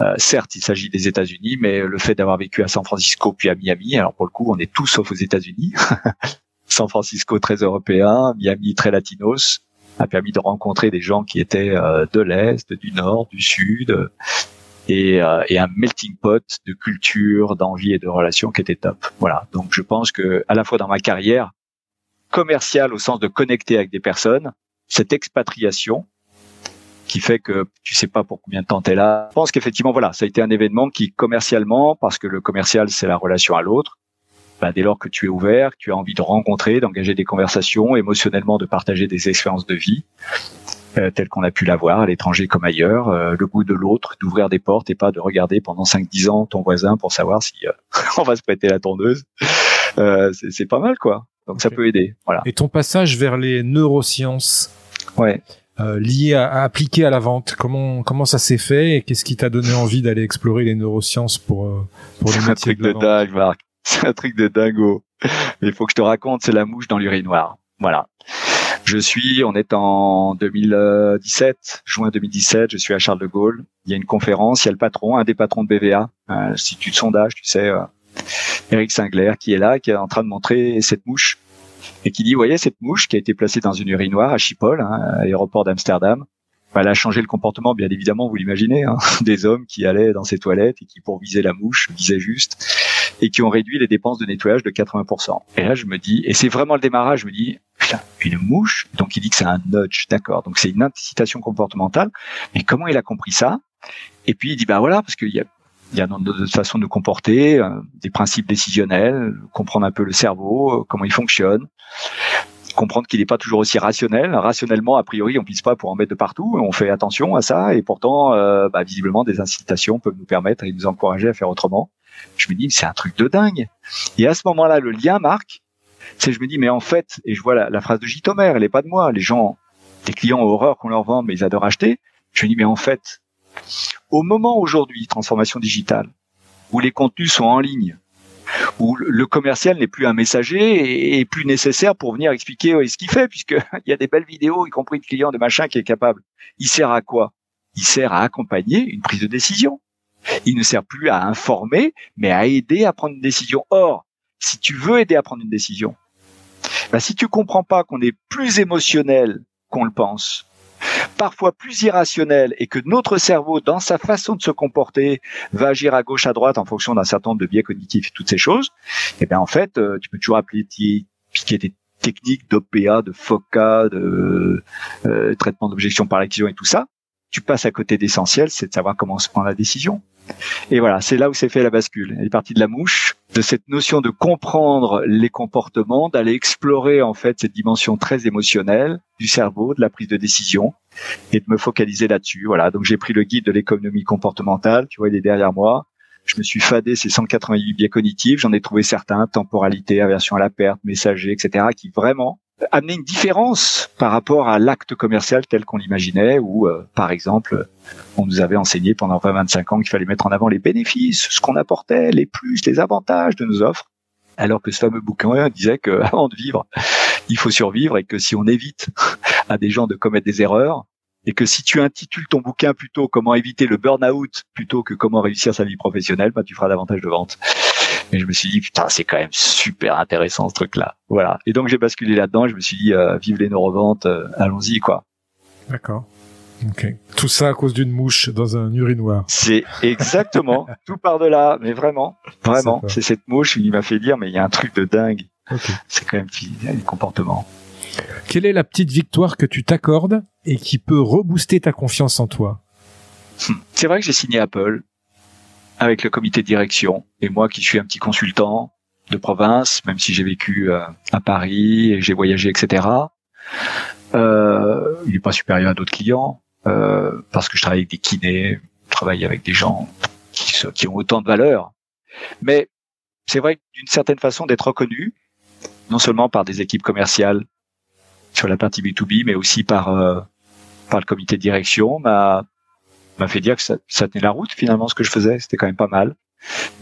S2: Euh, certes, il s'agit des États-Unis, mais le fait d'avoir vécu à San Francisco puis à Miami, alors pour le coup, on est tous sauf aux États-Unis. (laughs) San Francisco très européen, Miami très latinos, a permis de rencontrer des gens qui étaient euh, de l'Est, du Nord, du Sud, et, euh, et, un melting pot de culture, d'envie et de relations qui était top. Voilà. Donc je pense que à la fois dans ma carrière commerciale au sens de connecter avec des personnes, cette expatriation qui fait que tu sais pas pour combien de temps tu es là. Je pense qu'effectivement voilà, ça a été un événement qui commercialement parce que le commercial c'est la relation à l'autre, bah, dès lors que tu es ouvert, que tu as envie de rencontrer, d'engager des conversations, émotionnellement de partager des expériences de vie, euh, telles qu'on a pu l'avoir à l'étranger comme ailleurs, euh, le goût de l'autre, d'ouvrir des portes et pas de regarder pendant 5-10 ans ton voisin pour savoir si euh, (laughs) on va se prêter la tondeuse. Euh, c'est pas mal quoi. Donc ça peut aider. Voilà.
S1: Et ton passage vers les neurosciences.
S2: Ouais.
S1: Euh, lié à, à, appliquer à la vente. Comment comment ça s'est fait et qu'est-ce qui t'a donné envie d'aller explorer les neurosciences pour pour le (laughs) métier
S2: de, la
S1: vente?
S2: dingue, Marc. (laughs) C'est un truc de dingo. Il faut que je te raconte, c'est la mouche dans l'urinoir. Voilà. Je suis, on est en 2017, juin 2017, je suis à Charles de Gaulle. Il y a une conférence, il y a le patron, un des patrons de BVA, un institut de sondage, tu sais, euh, Eric Singler, qui est là, qui est en train de montrer cette mouche et qui dit, voyez cette mouche qui a été placée dans une urinoir à Schiphol, hein, à l'aéroport d'Amsterdam. Elle a changé le comportement, bien évidemment, vous l'imaginez, hein, (laughs) des hommes qui allaient dans ces toilettes et qui, pour viser la mouche, visaient juste, et qui ont réduit les dépenses de nettoyage de 80%. Et là, je me dis, et c'est vraiment le démarrage, je me dis, putain, une mouche, donc il dit que c'est un nudge, d'accord, donc c'est une incitation comportementale, mais comment il a compris ça? Et puis il dit, bah voilà, parce qu'il y a il y a d'autres façons de comporter, euh, des principes décisionnels, comprendre un peu le cerveau, comment il fonctionne, comprendre qu'il n'est pas toujours aussi rationnel. Rationnellement, a priori, on pisse pas pour en mettre de partout. On fait attention à ça, et pourtant, euh, bah, visiblement, des incitations peuvent nous permettre et nous encourager à faire autrement. Je me dis, c'est un truc de dingue. Et à ce moment-là, le lien marque. C'est, je me dis, mais en fait, et je vois la, phrase de Jitomer, elle est pas de moi. Les gens, les clients ont horreur qu'on leur vende, mais ils adorent acheter. Je me dis, mais en fait, au moment aujourd'hui, transformation digitale, où les contenus sont en ligne, où le commercial n'est plus un messager et plus nécessaire pour venir expliquer ce qu'il fait, puisqu'il (laughs) y a des belles vidéos, y compris de clients de machin qui est capable. Il sert à quoi? Il sert à accompagner une prise de décision. Il ne sert plus à informer, mais à aider à prendre une décision. Or, si tu veux aider à prendre une décision, bah, si tu comprends pas qu'on est plus émotionnel qu'on le pense, parfois plus irrationnel et que notre cerveau, dans sa façon de se comporter, va agir à gauche, à droite en fonction d'un certain nombre de biais cognitifs toutes ces choses, eh bien en fait, euh, tu peux toujours appliquer des techniques d'OPA, de FOCA, de euh, traitement d'objection par l'acquisition et tout ça. Tu passes à côté d'essentiel, c'est de savoir comment se prend la décision. Et voilà, c'est là où s'est fait la bascule. Elle est partie de la mouche, de cette notion de comprendre les comportements, d'aller explorer en fait cette dimension très émotionnelle du cerveau, de la prise de décision, et de me focaliser là-dessus. Voilà, donc j'ai pris le guide de l'économie comportementale, tu vois, il est derrière moi. Je me suis fadé ces 188 biais cognitifs, j'en ai trouvé certains, temporalité, aversion à la perte, messager, etc., qui vraiment amener une différence par rapport à l'acte commercial tel qu'on l'imaginait, où, euh, par exemple, on nous avait enseigné pendant 20-25 ans qu'il fallait mettre en avant les bénéfices, ce qu'on apportait, les plus, les avantages de nos offres, alors que ce fameux bouquin disait que (laughs) avant de vivre, il faut survivre et que si on évite (laughs) à des gens de commettre des erreurs, et que si tu intitules ton bouquin plutôt comment éviter le burn-out plutôt que comment réussir sa vie professionnelle, bah, tu feras davantage de ventes. Et je me suis dit, putain, c'est quand même super intéressant ce truc-là. Voilà. Et donc j'ai basculé là-dedans. Je me suis dit, euh, vive les neuroventes, euh, allons-y, quoi.
S1: D'accord. Ok. Tout ça à cause d'une mouche dans un urinoir.
S2: C'est exactement (laughs) tout par de là, mais vraiment, vraiment, c'est cette mouche qui m'a fait dire, mais il y a un truc de dingue. Okay. C'est quand même un comportement.
S1: Quelle est la petite victoire que tu t'accordes et qui peut rebooster ta confiance en toi?
S2: C'est vrai que j'ai signé Apple avec le comité de direction et moi qui suis un petit consultant de province, même si j'ai vécu euh, à Paris et j'ai voyagé, etc. Euh, il n'est pas supérieur à d'autres clients euh, parce que je travaille avec des kinés, je travaille avec des gens qui, qui ont autant de valeur. Mais c'est vrai d'une certaine façon d'être reconnu, non seulement par des équipes commerciales sur la partie B2B, mais aussi par par le comité de direction m'a m'a fait dire que ça, ça, tenait la route finalement ce que je faisais, c'était quand même pas mal,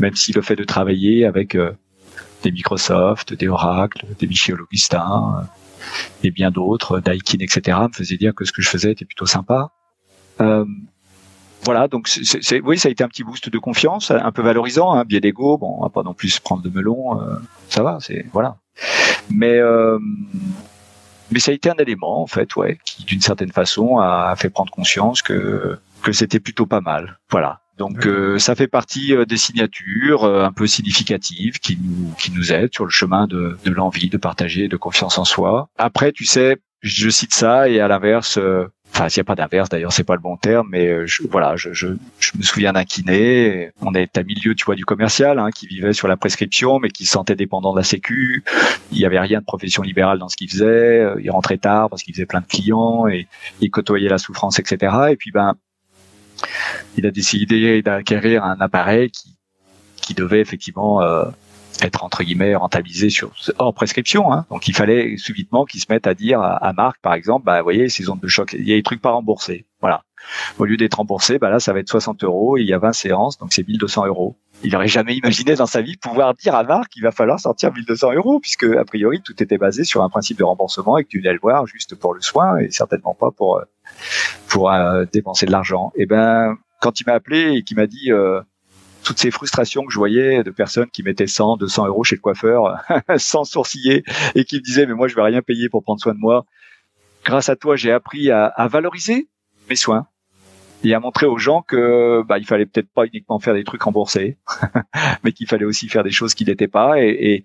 S2: même si le fait de travailler avec euh, des Microsoft, des Oracle, des Michel Augustin euh, et bien d'autres, Daikin, etc. me faisait dire que ce que je faisais était plutôt sympa. Euh, voilà, donc c'est, oui, ça a été un petit boost de confiance, un peu valorisant, hein, biais d'ego. Bon, on va pas non plus prendre de melon, euh, ça va, c'est voilà. Mais euh, mais ça a été un élément en fait, ouais, qui d'une certaine façon a fait prendre conscience que que c'était plutôt pas mal. Voilà. Donc euh, ça fait partie euh, des signatures euh, un peu significatives qui nous qui nous aident sur le chemin de, de l'envie de partager, de confiance en soi. Après, tu sais, je cite ça et à l'inverse, enfin s'il n'y a pas d'inverse d'ailleurs, c'est pas le bon terme, mais je, voilà, je, je, je me souviens d'un kiné. On est à milieu, tu vois, du commercial, hein, qui vivait sur la prescription, mais qui se sentait dépendant de la Sécu. Il y avait rien de profession libérale dans ce qu'il faisait. Il rentrait tard parce qu'il faisait plein de clients et il côtoyait la souffrance, etc. Et puis ben il a décidé d'acquérir un appareil qui, devait effectivement euh, être entre guillemets rentabilisé sur hors prescription. Hein. Donc il fallait subitement qu'il se mette à dire à, Marc, par exemple, bah vous voyez ces ondes de choc, il y a des trucs pas remboursés. Voilà. Au lieu d'être remboursé, bah là ça va être 60 euros. Et il y a 20 séances, donc c'est 1200 euros. Il aurait jamais imaginé dans sa vie pouvoir dire à Marc qu'il va falloir sortir 1200 euros, puisque a priori tout était basé sur un principe de remboursement et que tu venais le voir juste pour le soin et certainement pas pour euh, pour euh, dépenser de l'argent. Et ben, quand il m'a appelé et qu'il m'a dit euh, toutes ces frustrations que je voyais de personnes qui mettaient 100, 200 euros chez le coiffeur (laughs) sans sourciller et qui me disaient mais moi je vais rien payer pour prendre soin de moi. Grâce à toi, j'ai appris à, à, valoriser mes soins et à montrer aux gens que bah, il fallait peut-être pas uniquement faire des trucs remboursés, (laughs) mais qu'il fallait aussi faire des choses qui n'étaient pas et, et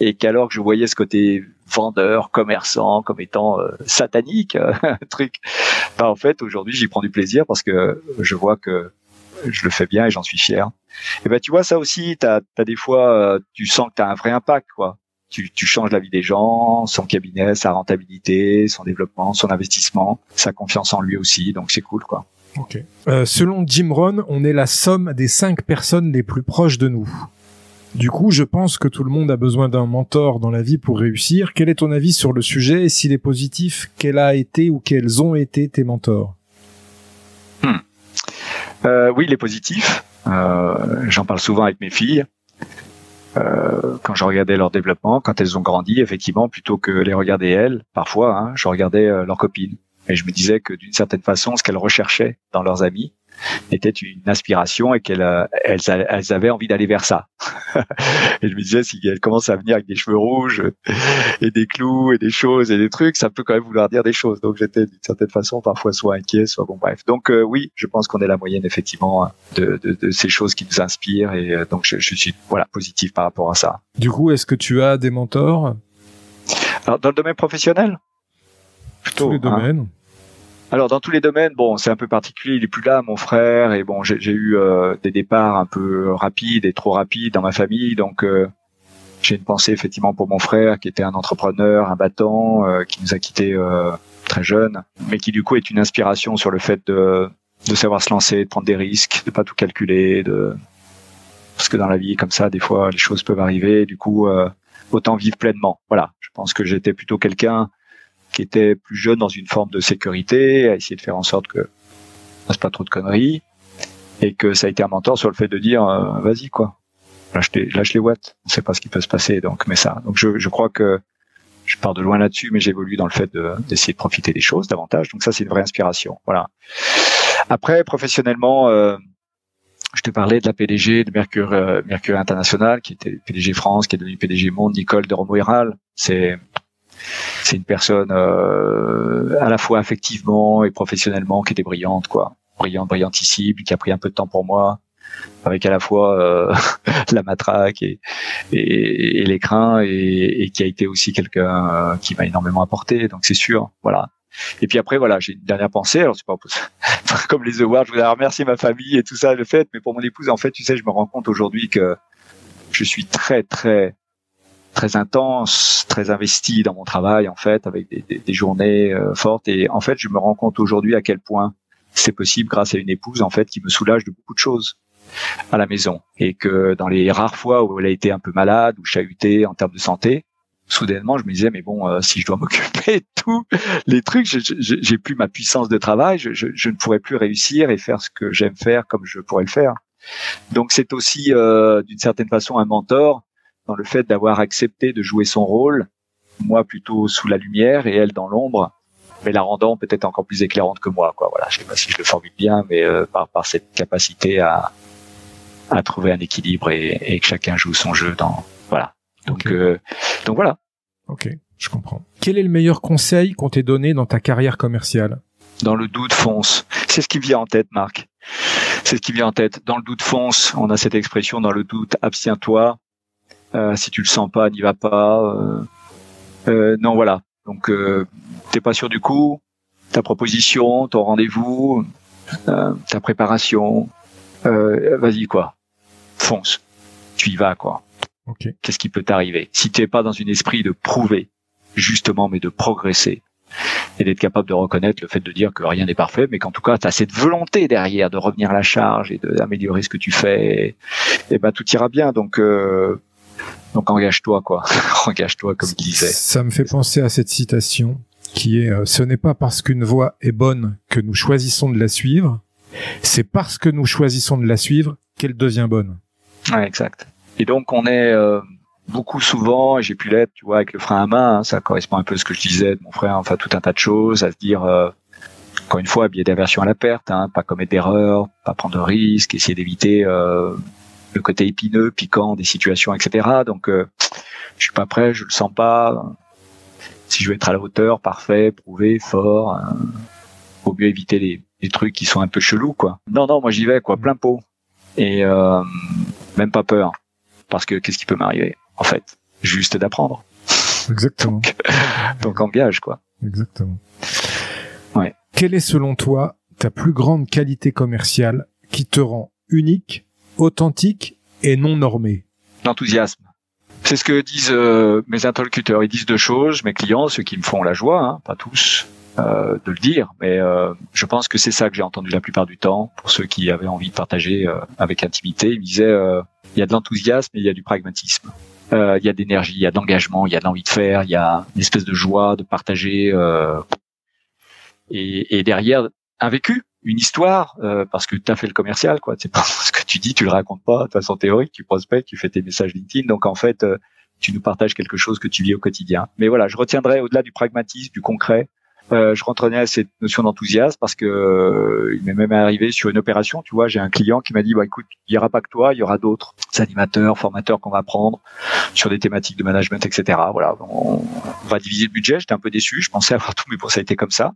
S2: et qu'alors que je voyais ce côté vendeur, commerçant comme étant euh, satanique, (laughs) un truc, bah, en fait aujourd'hui j'y prends du plaisir parce que je vois que je le fais bien et j'en suis fier. Et ben tu vois ça aussi, t'as as des fois euh, tu sens que tu as un vrai impact quoi. Tu, tu changes la vie des gens, son cabinet, sa rentabilité, son développement, son investissement, sa confiance en lui aussi, donc c'est cool quoi.
S1: Ok. Euh, selon Jim Rohn, on est la somme des cinq personnes les plus proches de nous. Du coup, je pense que tout le monde a besoin d'un mentor dans la vie pour réussir. Quel est ton avis sur le sujet et s'il est positif, quel a été ou quels ont été tes mentors?
S2: Hmm. euh, Oui, il est positif. Euh, J'en parle souvent avec mes filles. Euh, quand je regardais leur développement, quand elles ont grandi, effectivement, plutôt que les regarder elles, parfois, hein, je regardais euh, leurs copines. Et je me disais que d'une certaine façon, ce qu'elles recherchaient dans leurs amis, était une aspiration et qu'elles euh, elles, elles avaient envie d'aller vers ça. (laughs) et je me disais, si elles commencent à venir avec des cheveux rouges et des clous et des choses et des trucs, ça peut quand même vouloir dire des choses. Donc j'étais d'une certaine façon parfois soit inquiet, soit bon bref. Donc euh, oui, je pense qu'on est la moyenne effectivement de, de, de, ces choses qui nous inspirent et euh, donc je, je, suis voilà positif par rapport à ça.
S1: Du coup, est-ce que tu as des mentors?
S2: Alors dans le domaine professionnel?
S1: Plutôt, Tous les hein. domaines.
S2: Alors dans tous les domaines, bon, c'est un peu particulier. Il est plus là, mon frère, et bon, j'ai eu euh, des départs un peu rapides et trop rapides dans ma famille, donc euh, j'ai une pensée effectivement pour mon frère, qui était un entrepreneur, un battant, euh, qui nous a quittés très jeune, mais qui du coup est une inspiration sur le fait de, de savoir se lancer, de prendre des risques, de pas tout calculer, de parce que dans la vie comme ça, des fois les choses peuvent arriver. Du coup, autant vivre pleinement. Voilà, je pense que j'étais plutôt quelqu'un qui était plus jeune dans une forme de sécurité, à essayer de faire en sorte que fasse pas trop de conneries, et que ça a été un mentor sur le fait de dire euh, vas-y quoi, lâche les, lâche les watts, on sait pas ce qui peut se passer, donc mais ça. Donc je, je crois que je pars de loin là-dessus, mais j'évolue dans le fait d'essayer de, profiter des choses davantage. Donc ça c'est une vraie inspiration. Voilà. Après professionnellement. Euh, je te parlais de la PDG de Mercure, euh, Mercure International, qui était PDG France, qui est devenue PDG Monde, Nicole de Romoiral. C'est c'est une personne euh, à la fois affectivement et professionnellement qui était brillante, quoi. Brillante, brillantissime, qui a pris un peu de temps pour moi, avec à la fois euh, (laughs) la matraque et, et, et l'écrin, et, et, qui a été aussi quelqu'un euh, qui m'a énormément apporté. Donc c'est sûr, voilà. Et puis après, voilà, j'ai une dernière pensée. Alors c'est pas (laughs) comme les awards, je voudrais remercier ma famille et tout ça, le fait. Mais pour mon épouse, en fait, tu sais, je me rends compte aujourd'hui que je suis très, très très intense, très investi dans mon travail en fait, avec des, des, des journées euh, fortes. Et en fait, je me rends compte aujourd'hui à quel point c'est possible grâce à une épouse en fait qui me soulage de beaucoup de choses à la maison et que dans les rares fois où elle a été un peu malade ou chahutée en termes de santé, soudainement, je me disais, mais bon, euh, si je dois (laughs) m'occuper de tous les trucs, j'ai plus ma puissance de travail, je, je, ne pourrais plus réussir et faire ce que j'aime faire comme je pourrais le faire. Donc c'est aussi euh, d'une certaine façon un mentor dans le fait d'avoir accepté de jouer son rôle, moi plutôt sous la lumière et elle dans l'ombre, mais la rendant peut-être encore plus éclairante que moi. Quoi. Voilà, je sais pas si je le formule bien, mais euh, par, par cette capacité à, à trouver un équilibre et, et que chacun joue son jeu dans voilà. Donc euh, donc voilà.
S1: Ok, je comprends. Quel est le meilleur conseil qu'on t'ait donné dans ta carrière commerciale?
S2: Dans le doute, fonce. C'est ce qui me vient en tête, Marc. C'est ce qui vient en tête. Dans le doute, fonce. On a cette expression dans le doute, abstiens-toi. Euh, si tu le sens pas, n'y va pas. Euh, euh, non, voilà. Donc, euh, t'es pas sûr du coup. Ta proposition, ton rendez-vous, euh, ta préparation, euh, vas-y quoi, fonce. Tu y vas quoi.
S1: Okay.
S2: Qu'est-ce qui peut t'arriver? Si t'es pas dans un esprit de prouver, justement, mais de progresser, et d'être capable de reconnaître le fait de dire que rien n'est parfait, mais qu'en tout cas, tu as cette volonté derrière de revenir à la charge et d'améliorer ce que tu fais, et, ben tout ira bien. Donc, euh, donc engage-toi, quoi. (laughs) engage-toi, comme il disait.
S1: Ça me fait penser à cette citation qui est euh, Ce n'est pas parce qu'une voie est bonne que nous choisissons de la suivre, c'est parce que nous choisissons de la suivre qu'elle devient bonne.
S2: Ouais, exact. Et donc on est euh, beaucoup souvent, et j'ai pu l'être, tu vois, avec le frein à main, hein, ça correspond un peu à ce que je disais de mon frère, enfin tout un tas de choses, à se dire, euh, encore une fois, biais d'aversion à la perte, hein, pas commettre d'erreurs, pas prendre de risques, essayer d'éviter euh, le côté épineux, piquant des situations, etc. Donc euh, je suis pas prêt, je le sens pas. Si je veux être à la hauteur, parfait, prouvé, fort, hein, vaut mieux éviter les, les trucs qui sont un peu chelous, quoi. Non, non, moi j'y vais, quoi, plein pot. Et euh, même pas peur. Parce que qu'est-ce qui peut m'arriver En fait, juste d'apprendre.
S1: Exactement.
S2: donc, (laughs) donc engage, quoi.
S1: Exactement.
S2: Ouais.
S1: Quelle est selon toi ta plus grande qualité commerciale qui te rend unique, authentique et non normé
S2: L'enthousiasme. C'est ce que disent euh, mes interlocuteurs. Ils disent deux choses. Mes clients, ceux qui me font la joie, hein, pas tous, euh, de le dire, mais euh, je pense que c'est ça que j'ai entendu la plupart du temps. Pour ceux qui avaient envie de partager euh, avec intimité, ils me disaient euh, il y a de l'enthousiasme et il y a du pragmatisme. Euh, il y a d'énergie, il y a d'engagement, il y a de l'envie de faire, il y a une espèce de joie de partager. Et, et, derrière, un vécu, une histoire, parce que tu as fait le commercial, quoi. C'est pas (laughs) ce que tu dis, tu le racontes pas. De façon théorique, tu prospectes, tu fais tes messages LinkedIn. Donc en fait, tu nous partages quelque chose que tu vis au quotidien. Mais voilà, je retiendrai au-delà du pragmatisme, du concret, euh, je rentrais à cette notion d'enthousiasme parce que euh, il m'est même arrivé sur une opération, tu vois, j'ai un client qui m'a dit bah écoute, il y aura pas que toi, il y aura d'autres animateurs, formateurs qu'on va prendre sur des thématiques de management, etc. Voilà, on, on va diviser le budget. J'étais un peu déçu, je pensais avoir (laughs) tout, mais bon, ça a été comme ça.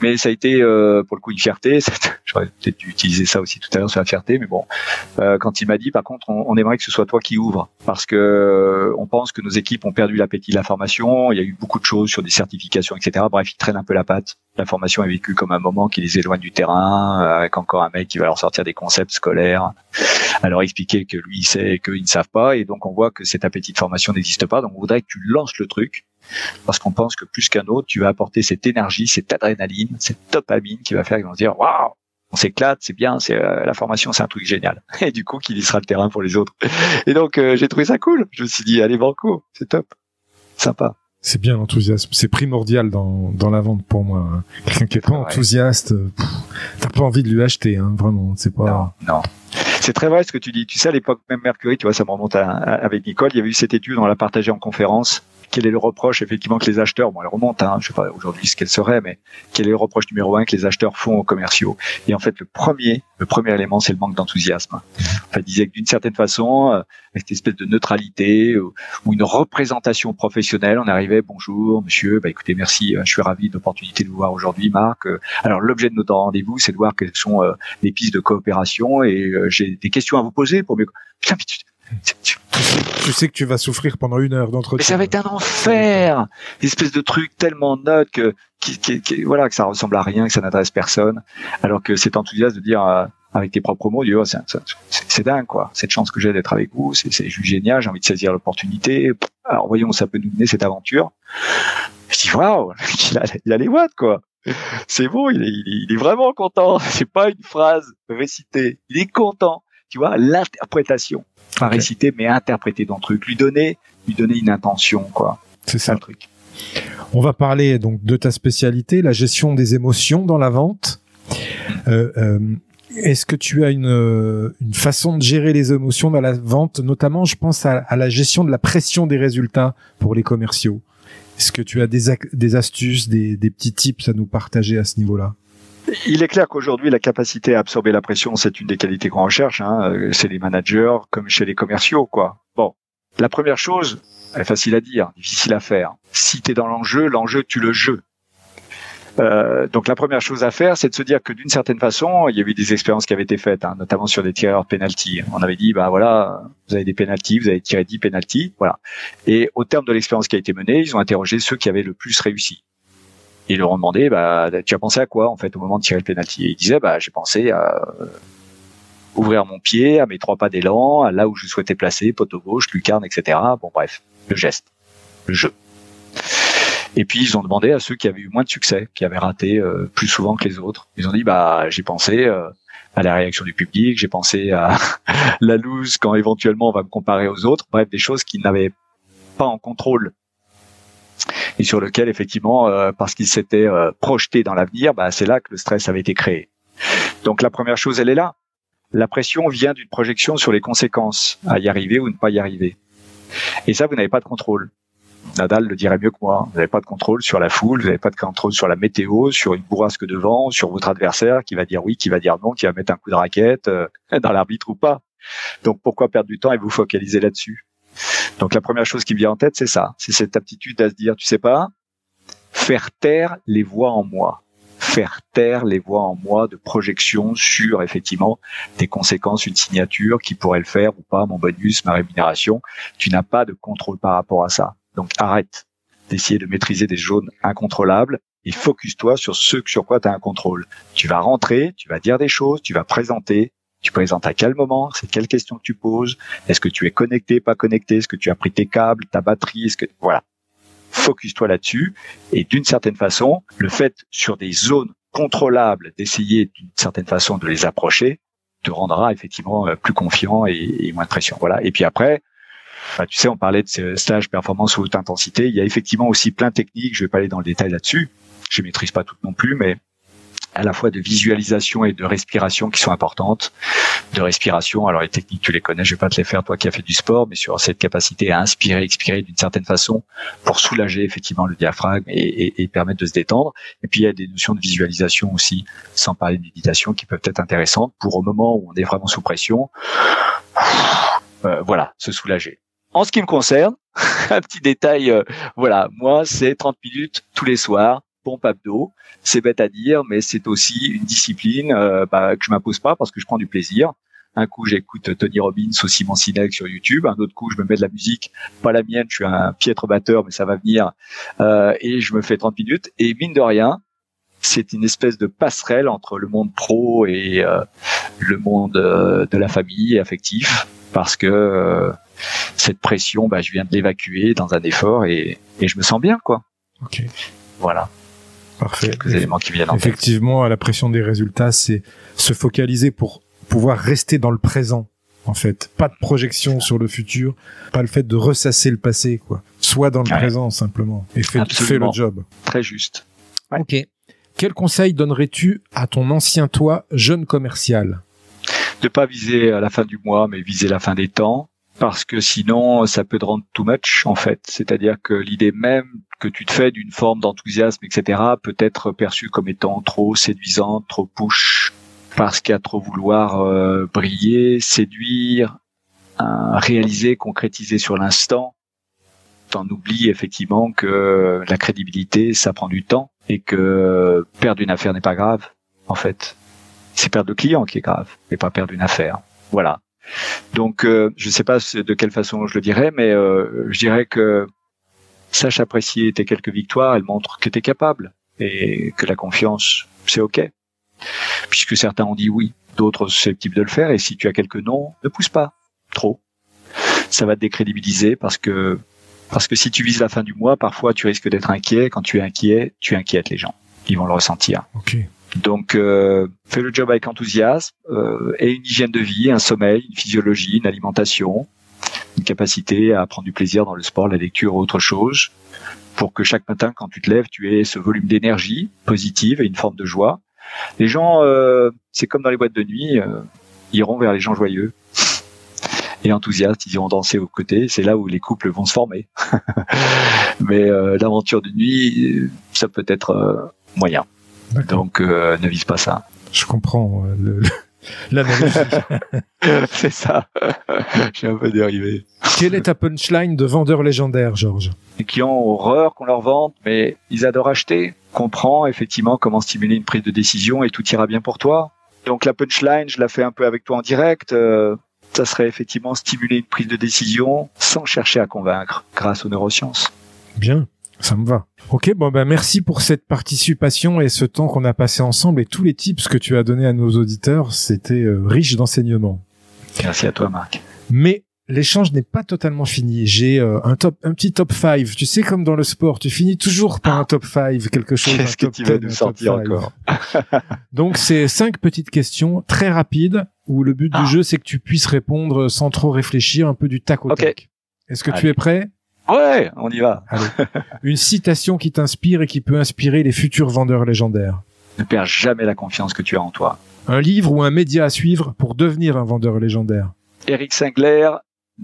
S2: Mais ça a été euh, pour le coup une fierté. (laughs) J'aurais peut-être dû utiliser ça aussi tout à l'heure sur la fierté, mais bon. Euh, quand il m'a dit, par contre, on, on, aimerait que ce soit toi qui ouvre, parce que euh, on pense que nos équipes ont perdu l'appétit de la formation. Il y a eu beaucoup de choses sur des certifications, etc. Bref, ils traînent un peu la patte. La formation est vécue comme un moment qui les éloigne du terrain, avec encore un mec qui va leur sortir des concepts scolaires, alors expliquer que lui il sait et qu'ils ne savent pas, et donc on voit que cet appétit de formation n'existe pas. Donc on voudrait que tu lances le truc parce qu'on pense que plus qu'un autre, tu vas apporter cette énergie, cette adrénaline, cette dopamine qui va faire qu'ils vont se dire waouh, on s'éclate, c'est bien, c'est euh, la formation, c'est un truc génial. (laughs) Et du coup, qu'il y sera le terrain pour les autres. Et donc, euh, j'ai trouvé ça cool. Je me suis dit, allez banco, c'est top, sympa.
S1: C'est bien l'enthousiasme, c'est primordial dans, dans la vente pour moi. Hein. Quelqu'un qui est pas enthousiaste, t'as pas envie de lui acheter, hein, vraiment. C'est pas.
S2: Non, non. C'est très vrai ce que tu dis. Tu sais, à l'époque même Mercury, tu vois, ça me remonte à, à, avec Nicole. Il y avait eu cette étude, on l'a partagée en conférence quel est le reproche effectivement que les acheteurs, bon elle remonte, hein, je sais pas aujourd'hui ce qu'elle serait, mais quel est le reproche numéro un que les acheteurs font aux commerciaux? Et en fait le premier, le premier élément c'est le manque d'enthousiasme. En disait que d'une certaine façon, euh, cette espèce de neutralité ou, ou, une représentation professionnelle, on arrivait bonjour monsieur, bah écoutez merci, je suis ravi de l'opportunité de vous voir aujourd'hui Marc. Alors l'objet de notre rendez-vous c'est de voir quelles sont euh, les pistes de coopération et euh, j'ai des questions à vous poser pour mieux. Putain, mais tu,
S1: tu, sais que tu vas souffrir pendant une heure d'entretien.
S2: Mais ça va être un enfer, une espèce de truc tellement neutre que, qui, qui, qui, voilà, que ça ressemble à rien, que ça n'adresse personne, alors que cet enthousiasme de dire euh, avec tes propres mots, oh, c'est dingue quoi, cette chance que j'ai d'être avec vous, c'est juste génial, j'ai envie de saisir l'opportunité. Alors voyons, ça peut nous mener cette aventure. Je dis waouh, (laughs) il a, il a les watts quoi. C'est bon, il est, il est vraiment content. (laughs) C'est pas une phrase récitée. Il est content tu vois, l'interprétation. Pas réciter, mais interpréter dans le truc. Lui donner, lui donner une intention, quoi.
S1: C'est ça le truc. On va parler donc de ta spécialité, la gestion des émotions dans la vente. Euh, euh, est-ce que tu as une, une, façon de gérer les émotions dans la vente, notamment, je pense à, à la gestion de la pression des résultats pour les commerciaux? Est-ce que tu as des, des astuces, des, des petits tips à nous partager à ce niveau-là?
S2: Il est clair qu'aujourd'hui, la capacité à absorber la pression, c'est une des qualités qu'on recherche. Hein. Euh, c'est les managers comme chez les commerciaux, quoi. Bon, la première chose, elle est facile à dire, difficile à faire. Si tu dans l'enjeu, l'enjeu, tu le jeu. Euh, donc la première chose à faire, c'est de se dire que d'une certaine façon, il y a eu des expériences qui avaient été faites, hein, notamment sur des tireurs penalty. On avait dit, bah voilà, vous avez des penalties, vous avez tiré 10 penalties, voilà. Et au terme de l'expérience qui a été menée, ils ont interrogé ceux qui avaient le plus réussi. Ils leur ont demandé, bah tu as pensé à quoi en fait au moment de tirer le penalty? Et ils disaient, bah j'ai pensé à ouvrir mon pied, à mes trois pas d'élan, à là où je souhaitais placer, poteau gauche, lucarne, etc. Bon bref, le geste, le jeu. Et puis ils ont demandé à ceux qui avaient eu moins de succès, qui avaient raté euh, plus souvent que les autres. Ils ont dit bah j'ai pensé euh, à la réaction du public, j'ai pensé à (laughs) la loose quand éventuellement on va me comparer aux autres. Bref, des choses qui n'avaient pas en contrôle et sur lequel effectivement euh, parce qu'ils s'étaient projetés dans l'avenir, bah c'est là que le stress avait été créé. Donc la première chose elle est là. La pression vient d'une projection sur les conséquences à y arriver ou ne pas y arriver. Et ça, vous n'avez pas de contrôle. Nadal le dirait mieux que moi. Vous n'avez pas de contrôle sur la foule, vous n'avez pas de contrôle sur la météo, sur une bourrasque de vent, sur votre adversaire qui va dire oui, qui va dire non, qui va mettre un coup de raquette euh, (laughs) dans l'arbitre ou pas. Donc pourquoi perdre du temps et vous focaliser là-dessus? Donc la première chose qui me vient en tête, c'est ça. C'est cette aptitude à se dire, tu sais pas, faire taire les voix en moi faire taire les voix en moi de projection sur effectivement des conséquences, une signature qui pourrait le faire ou pas, mon bonus, ma rémunération. Tu n'as pas de contrôle par rapport à ça. Donc arrête d'essayer de maîtriser des zones incontrôlables et focus-toi sur ce sur quoi tu as un contrôle. Tu vas rentrer, tu vas dire des choses, tu vas présenter, tu présentes à quel moment, c'est quelle question que tu poses, est-ce que tu es connecté, pas connecté, est-ce que tu as pris tes câbles, ta batterie, est-ce que voilà. Focus-toi là-dessus et d'une certaine façon, le fait sur des zones contrôlables d'essayer d'une certaine façon de les approcher te rendra effectivement euh, plus confiant et, moins de pression. Voilà. Et puis après, bah, tu sais, on parlait de ces stages performance haute intensité. Il y a effectivement aussi plein de techniques. Je vais pas aller dans le détail là-dessus. Je maîtrise pas toutes non plus, mais à la fois de visualisation et de respiration qui sont importantes. De respiration, alors les techniques tu les connais, je vais pas te les faire toi qui as fait du sport, mais sur cette capacité à inspirer, expirer d'une certaine façon pour soulager effectivement le diaphragme et, et, permettre de se détendre. Et puis il y a des notions de visualisation aussi, sans parler de méditation, qui peuvent être intéressantes pour au moment où on est vraiment sous pression. Euh, voilà, se soulager. En ce qui me concerne, (laughs) un petit détail, euh, voilà, moi c'est 30 minutes tous les soirs, pompe abdos. C'est bête à dire, mais c'est aussi une discipline euh, bah, que je m'impose pas parce que je prends du plaisir. Un coup, j'écoute Tony Robbins ou Simon Sinek sur YouTube. Un autre coup, je me mets de la musique, pas la mienne. Je suis un piètre batteur, mais ça va venir. Euh, et je me fais 30 minutes. Et mine de rien, c'est une espèce de passerelle entre le monde pro et le monde de la famille affectif, parce que cette pression, bah, je viens de l'évacuer dans un effort et, et, je me sens bien, quoi.
S1: Ok.
S2: Voilà.
S1: Parfait.
S2: Quelques éléments qui viennent en
S1: Effectivement, à la pression des résultats, c'est se focaliser pour pouvoir rester dans le présent. En fait, pas de projection sur le futur, pas le fait de ressasser le passé, quoi. Soit dans le présent simplement et fais, fais, le job.
S2: Très juste.
S1: Ok. Quel conseil donnerais-tu à ton ancien toi, jeune commercial?
S2: De pas viser à la fin du mois, mais viser la fin des temps parce que sinon ça peut te rendre too much en fait. C'est-à-dire que l'idée même que tu te fais d'une forme d'enthousiasme, etc., peut être perçue comme étant trop séduisante, trop push, parce qu'à trop vouloir euh, briller, séduire, réaliser, concrétiser sur l'instant, t'en oublies effectivement que la crédibilité, ça prend du temps et que perdre une affaire n'est pas grave, en fait. C'est perdre le client qui est grave, et pas perdre une affaire. Voilà. Donc, euh, je ne sais pas de quelle façon je le dirais, mais euh, je dirais que sache apprécier tes quelques victoires, elles montrent que tu es capable et que la confiance, c'est OK. Puisque certains ont dit oui, d'autres sont susceptibles de le faire, et si tu as quelques non, ne pousse pas trop. Ça va te décrédibiliser parce que parce que si tu vises la fin du mois, parfois tu risques d'être inquiet. Quand tu es inquiet, tu inquiètes les gens. Ils vont le ressentir.
S1: Ok.
S2: Donc, euh, fais le job avec enthousiasme euh, et une hygiène de vie, un sommeil, une physiologie, une alimentation, une capacité à prendre du plaisir dans le sport, la lecture ou autre chose, pour que chaque matin, quand tu te lèves, tu aies ce volume d'énergie positive et une forme de joie. Les gens, euh, c'est comme dans les boîtes de nuit, euh, iront vers les gens joyeux et enthousiastes, ils iront danser aux côtés. C'est là où les couples vont se former. (laughs) Mais euh, l'aventure de nuit, ça peut être moyen. Donc ne vise pas ça.
S1: Je comprends le, (laughs) l'analogie. (laughs)
S2: c'est ça. (laughs) J'ai un peu dérivé.
S1: Quelle est ta punchline de vendeur légendaire, Georges?
S2: Qui ont horreur qu'on leur vende, mais ils adorent acheter. Comprends effectivement comment stimuler une prise de décision et tout ira bien pour toi. Donc la punchline, je la fais un peu avec toi en direct. Euh, ça serait effectivement stimuler une prise de décision sans chercher à convaincre grâce aux neurosciences.
S1: Bien. Ça me va. Ok, bon ben merci pour cette participation et ce temps qu'on a passé ensemble et tous les tips que tu as donnés à nos auditeurs. C'était euh, riche d'enseignements.
S2: Merci à toi, Marc.
S1: Mais l'échange n'est pas totalement fini. J'ai euh, un top, un petit top 5. Tu sais, comme dans le sport, tu finis toujours par un top 5, quelque chose.
S2: Qu'est-ce que tu vas nous sortir encore (laughs) (laughs)
S1: Donc, c'est cinq petites questions très rapides où le but du ah. jeu, c'est que tu puisses répondre sans trop réfléchir, un peu du tac au tac. Est-ce que tu es prêt?
S2: Ouais, on y va. (laughs)
S1: Une citation qui t'inspire et qui peut inspirer les futurs vendeurs légendaires.
S2: Ne perds jamais la confiance que tu as en toi.
S1: Un livre ou un média à suivre pour devenir un vendeur légendaire.
S2: Eric Singler,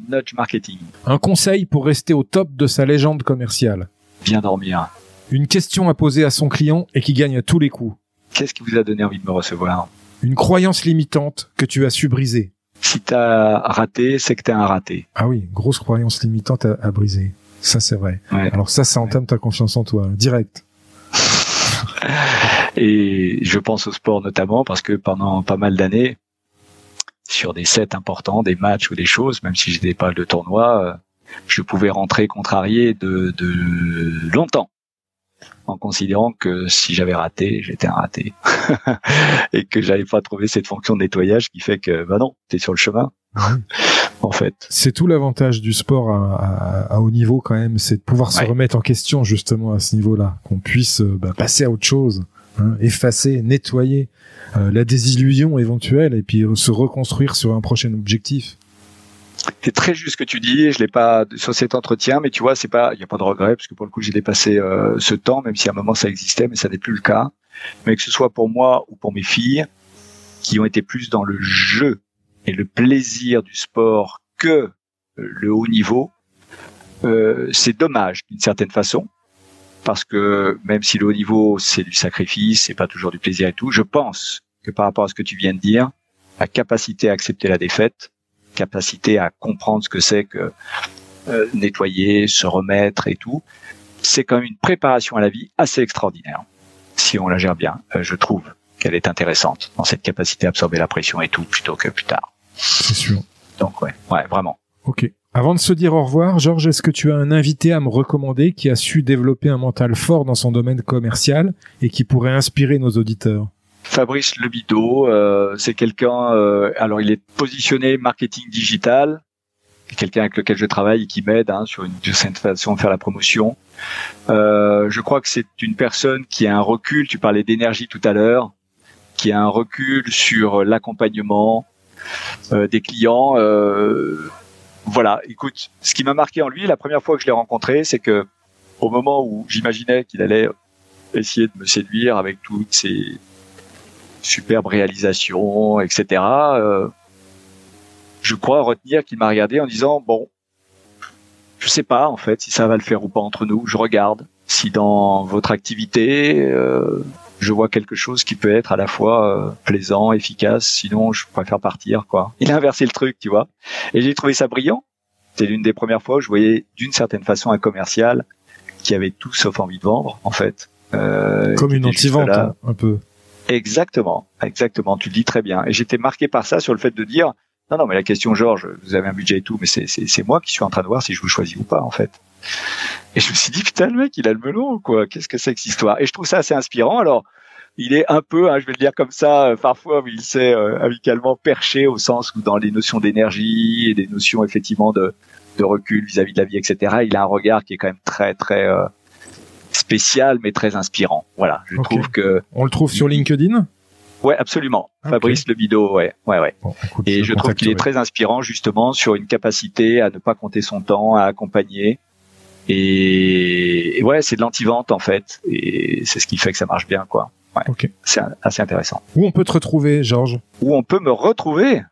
S2: Nudge Marketing.
S1: Un conseil pour rester au top de sa légende commerciale.
S2: Bien dormir.
S1: Une question à poser à son client et qui gagne à tous les coups.
S2: Qu'est-ce qui vous a donné envie de me recevoir?
S1: Une croyance limitante que tu as su briser
S2: si t'as raté, c'est que t'es un raté.
S1: Ah oui, grosse croyance limitante à, briser. Ça, c'est vrai. Alors ça, ça entame ta confiance en toi, direct. (laughs)
S2: Et je pense au sport notamment parce que pendant pas mal d'années, sur des sets importants, des matchs ou des choses, même si j'étais pas de tournoi, euh, je pouvais rentrer contrarié de, de longtemps en considérant que si j'avais raté, j'étais un raté. (laughs) Et que j'avais pas trouvé cette fonction de nettoyage qui fait que bah non, t'es sur le chemin. (laughs) en fait.
S1: C'est tout l'avantage du sport à, haut niveau quand même, c'est de pouvoir se remettre en question justement à ce niveau-là, qu'on puisse euh, bah, passer à autre chose, hein, effacer, nettoyer euh, la désillusion éventuelle et puis se reconstruire sur un prochain objectif
S2: c'est très juste ce que tu dis. Je l'ai pas sur cet entretien, mais tu vois, c'est pas, il y a pas de regret parce que pour le coup, j'ai dépassé euh, ce temps, même si à un moment ça existait, mais ça n'est plus le cas. Mais que ce soit pour moi ou pour mes filles, qui ont été plus dans le jeu et le plaisir du sport que le haut niveau, euh, c'est dommage d'une certaine façon, parce que même si le haut niveau c'est du sacrifice, c'est pas toujours du plaisir et tout, je pense que par rapport à ce que tu viens de dire, la capacité à accepter la défaite, capacité à comprendre ce que c'est que euh, nettoyer, se remettre et tout, c'est quand même une préparation à la vie assez extraordinaire. Si on la gère bien, euh, je trouve qu'elle est intéressante dans cette capacité à absorber la pression et tout plutôt que plus tard.
S1: C'est sûr.
S2: Donc ouais, ouais, vraiment.
S1: Ok. Avant de se dire au revoir, Georges, est-ce que tu as un invité à me recommander qui a su développer un mental fort dans son domaine commercial et qui pourrait inspirer nos auditeurs?
S2: Fabrice Lebido, euh, c'est quelqu'un, euh, alors il est positionné marketing digital, quelqu'un avec lequel je travaille et qui m'aide hein, sur une certaine façon à faire la promotion. Euh, je crois que c'est une personne qui a un recul, tu parlais d'énergie tout à l'heure, qui a un recul sur l'accompagnement des clients. voilà, écoute, ce qui m'a marqué en lui, la première fois que je l'ai rencontré, c'est que au moment où j'imaginais qu'il allait essayer de me séduire avec toutes ces superbe réalisation, etc. Euh, je crois retenir qu'il m'a regardé en disant bon, je sais pas en fait si ça va le faire ou pas entre nous. Je regarde si dans votre activité euh, je vois quelque chose qui peut être à la fois euh, plaisant, efficace. Sinon, je préfère partir quoi. Il a inversé le truc, tu vois. Et j'ai trouvé ça brillant. C'est l'une des premières fois où je voyais d'une certaine façon un commercial qui avait tout sauf envie de vendre en fait.
S1: Comme une anti-vente, hein, un peu.
S2: Exactement, exactement. Tu le dis très bien. Et j'étais marqué par ça sur le fait de dire non, non, mais la question, Georges, vous avez un budget et tout, mais c'est moi qui suis en train de voir si je vous choisis ou pas, en fait. Et je me suis dit putain, le mec, il a le melon, quoi? Qu'est-ce que c'est que cette histoire? Et je trouve ça assez inspirant. Alors, il est un peu, hein, je vais le dire comme ça, euh, parfois, mais il s'est euh, amicalement perché au sens où dans les notions d'énergie et des notions effectivement de, de recul vis-à-vis de la vie, etc. Il a un regard qui est quand même très, très euh, spécial mais très inspirant. Voilà, je trouve que
S1: On le trouve sur LinkedIn?
S2: Ouais, absolument. Fabrice Lebido, ouais, ouais, ouais.
S1: Bon, écoute,
S2: Et
S1: le
S2: je trouve qu'il est très inspirant justement sur une capacité à ne pas compter son temps, à accompagner. Et, et ouais, c'est de l'anti-vente en fait, et c'est ce qui fait que ça marche bien, quoi. Ouais, c'est assez intéressant.
S1: Où on peut te retrouver, Georges?
S2: Où on peut me retrouver?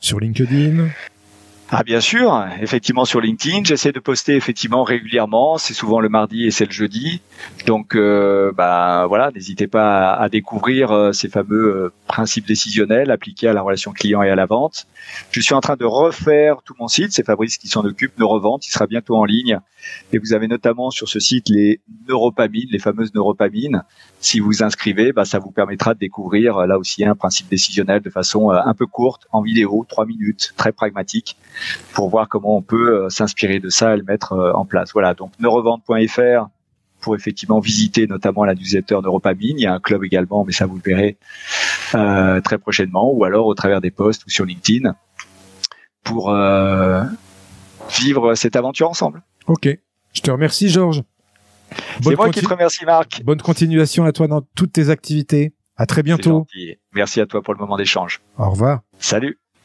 S1: Sur LinkedIn
S2: Ah bien sûr, effectivement sur LinkedIn, j'essaie de poster effectivement régulièrement. C'est souvent le mardi et c'est le jeudi. Donc euh, bah voilà, n'hésitez pas à, découvrir euh, ces fameux euh, principes décisionnels appliqués à la relation client et à la vente. Je suis en train de refaire tout mon site. C'est Fabrice qui s'en occupe, Neurovente. Il sera bientôt en ligne. Et vous avez notamment sur ce site les neuropamines, les fameuses neuropamines. Si vous inscrivez, bah, ça vous permettra de découvrir euh, là aussi un principe décisionnel de façon un peu courte, en vidéo, trois minutes, très pragmatique pour voir comment on peut euh, s'inspirer de ça et le mettre euh, en place. Voilà, donc neurevente.fr pour effectivement visiter notamment la newsletter Neuropamine. Il y a un club également, mais ça vous le verrez euh, très prochainement, ou alors au travers des posts ou sur LinkedIn pour euh, vivre cette aventure ensemble.
S1: Ok. Je te remercie, Georges.
S2: C'est
S1: Bonne,
S2: moi qui te remercie, Marc.
S1: bonne continuation à toi dans toutes tes activités. À très bientôt.
S2: Merci à toi pour le moment d'échange.
S1: Au revoir.
S2: Salut.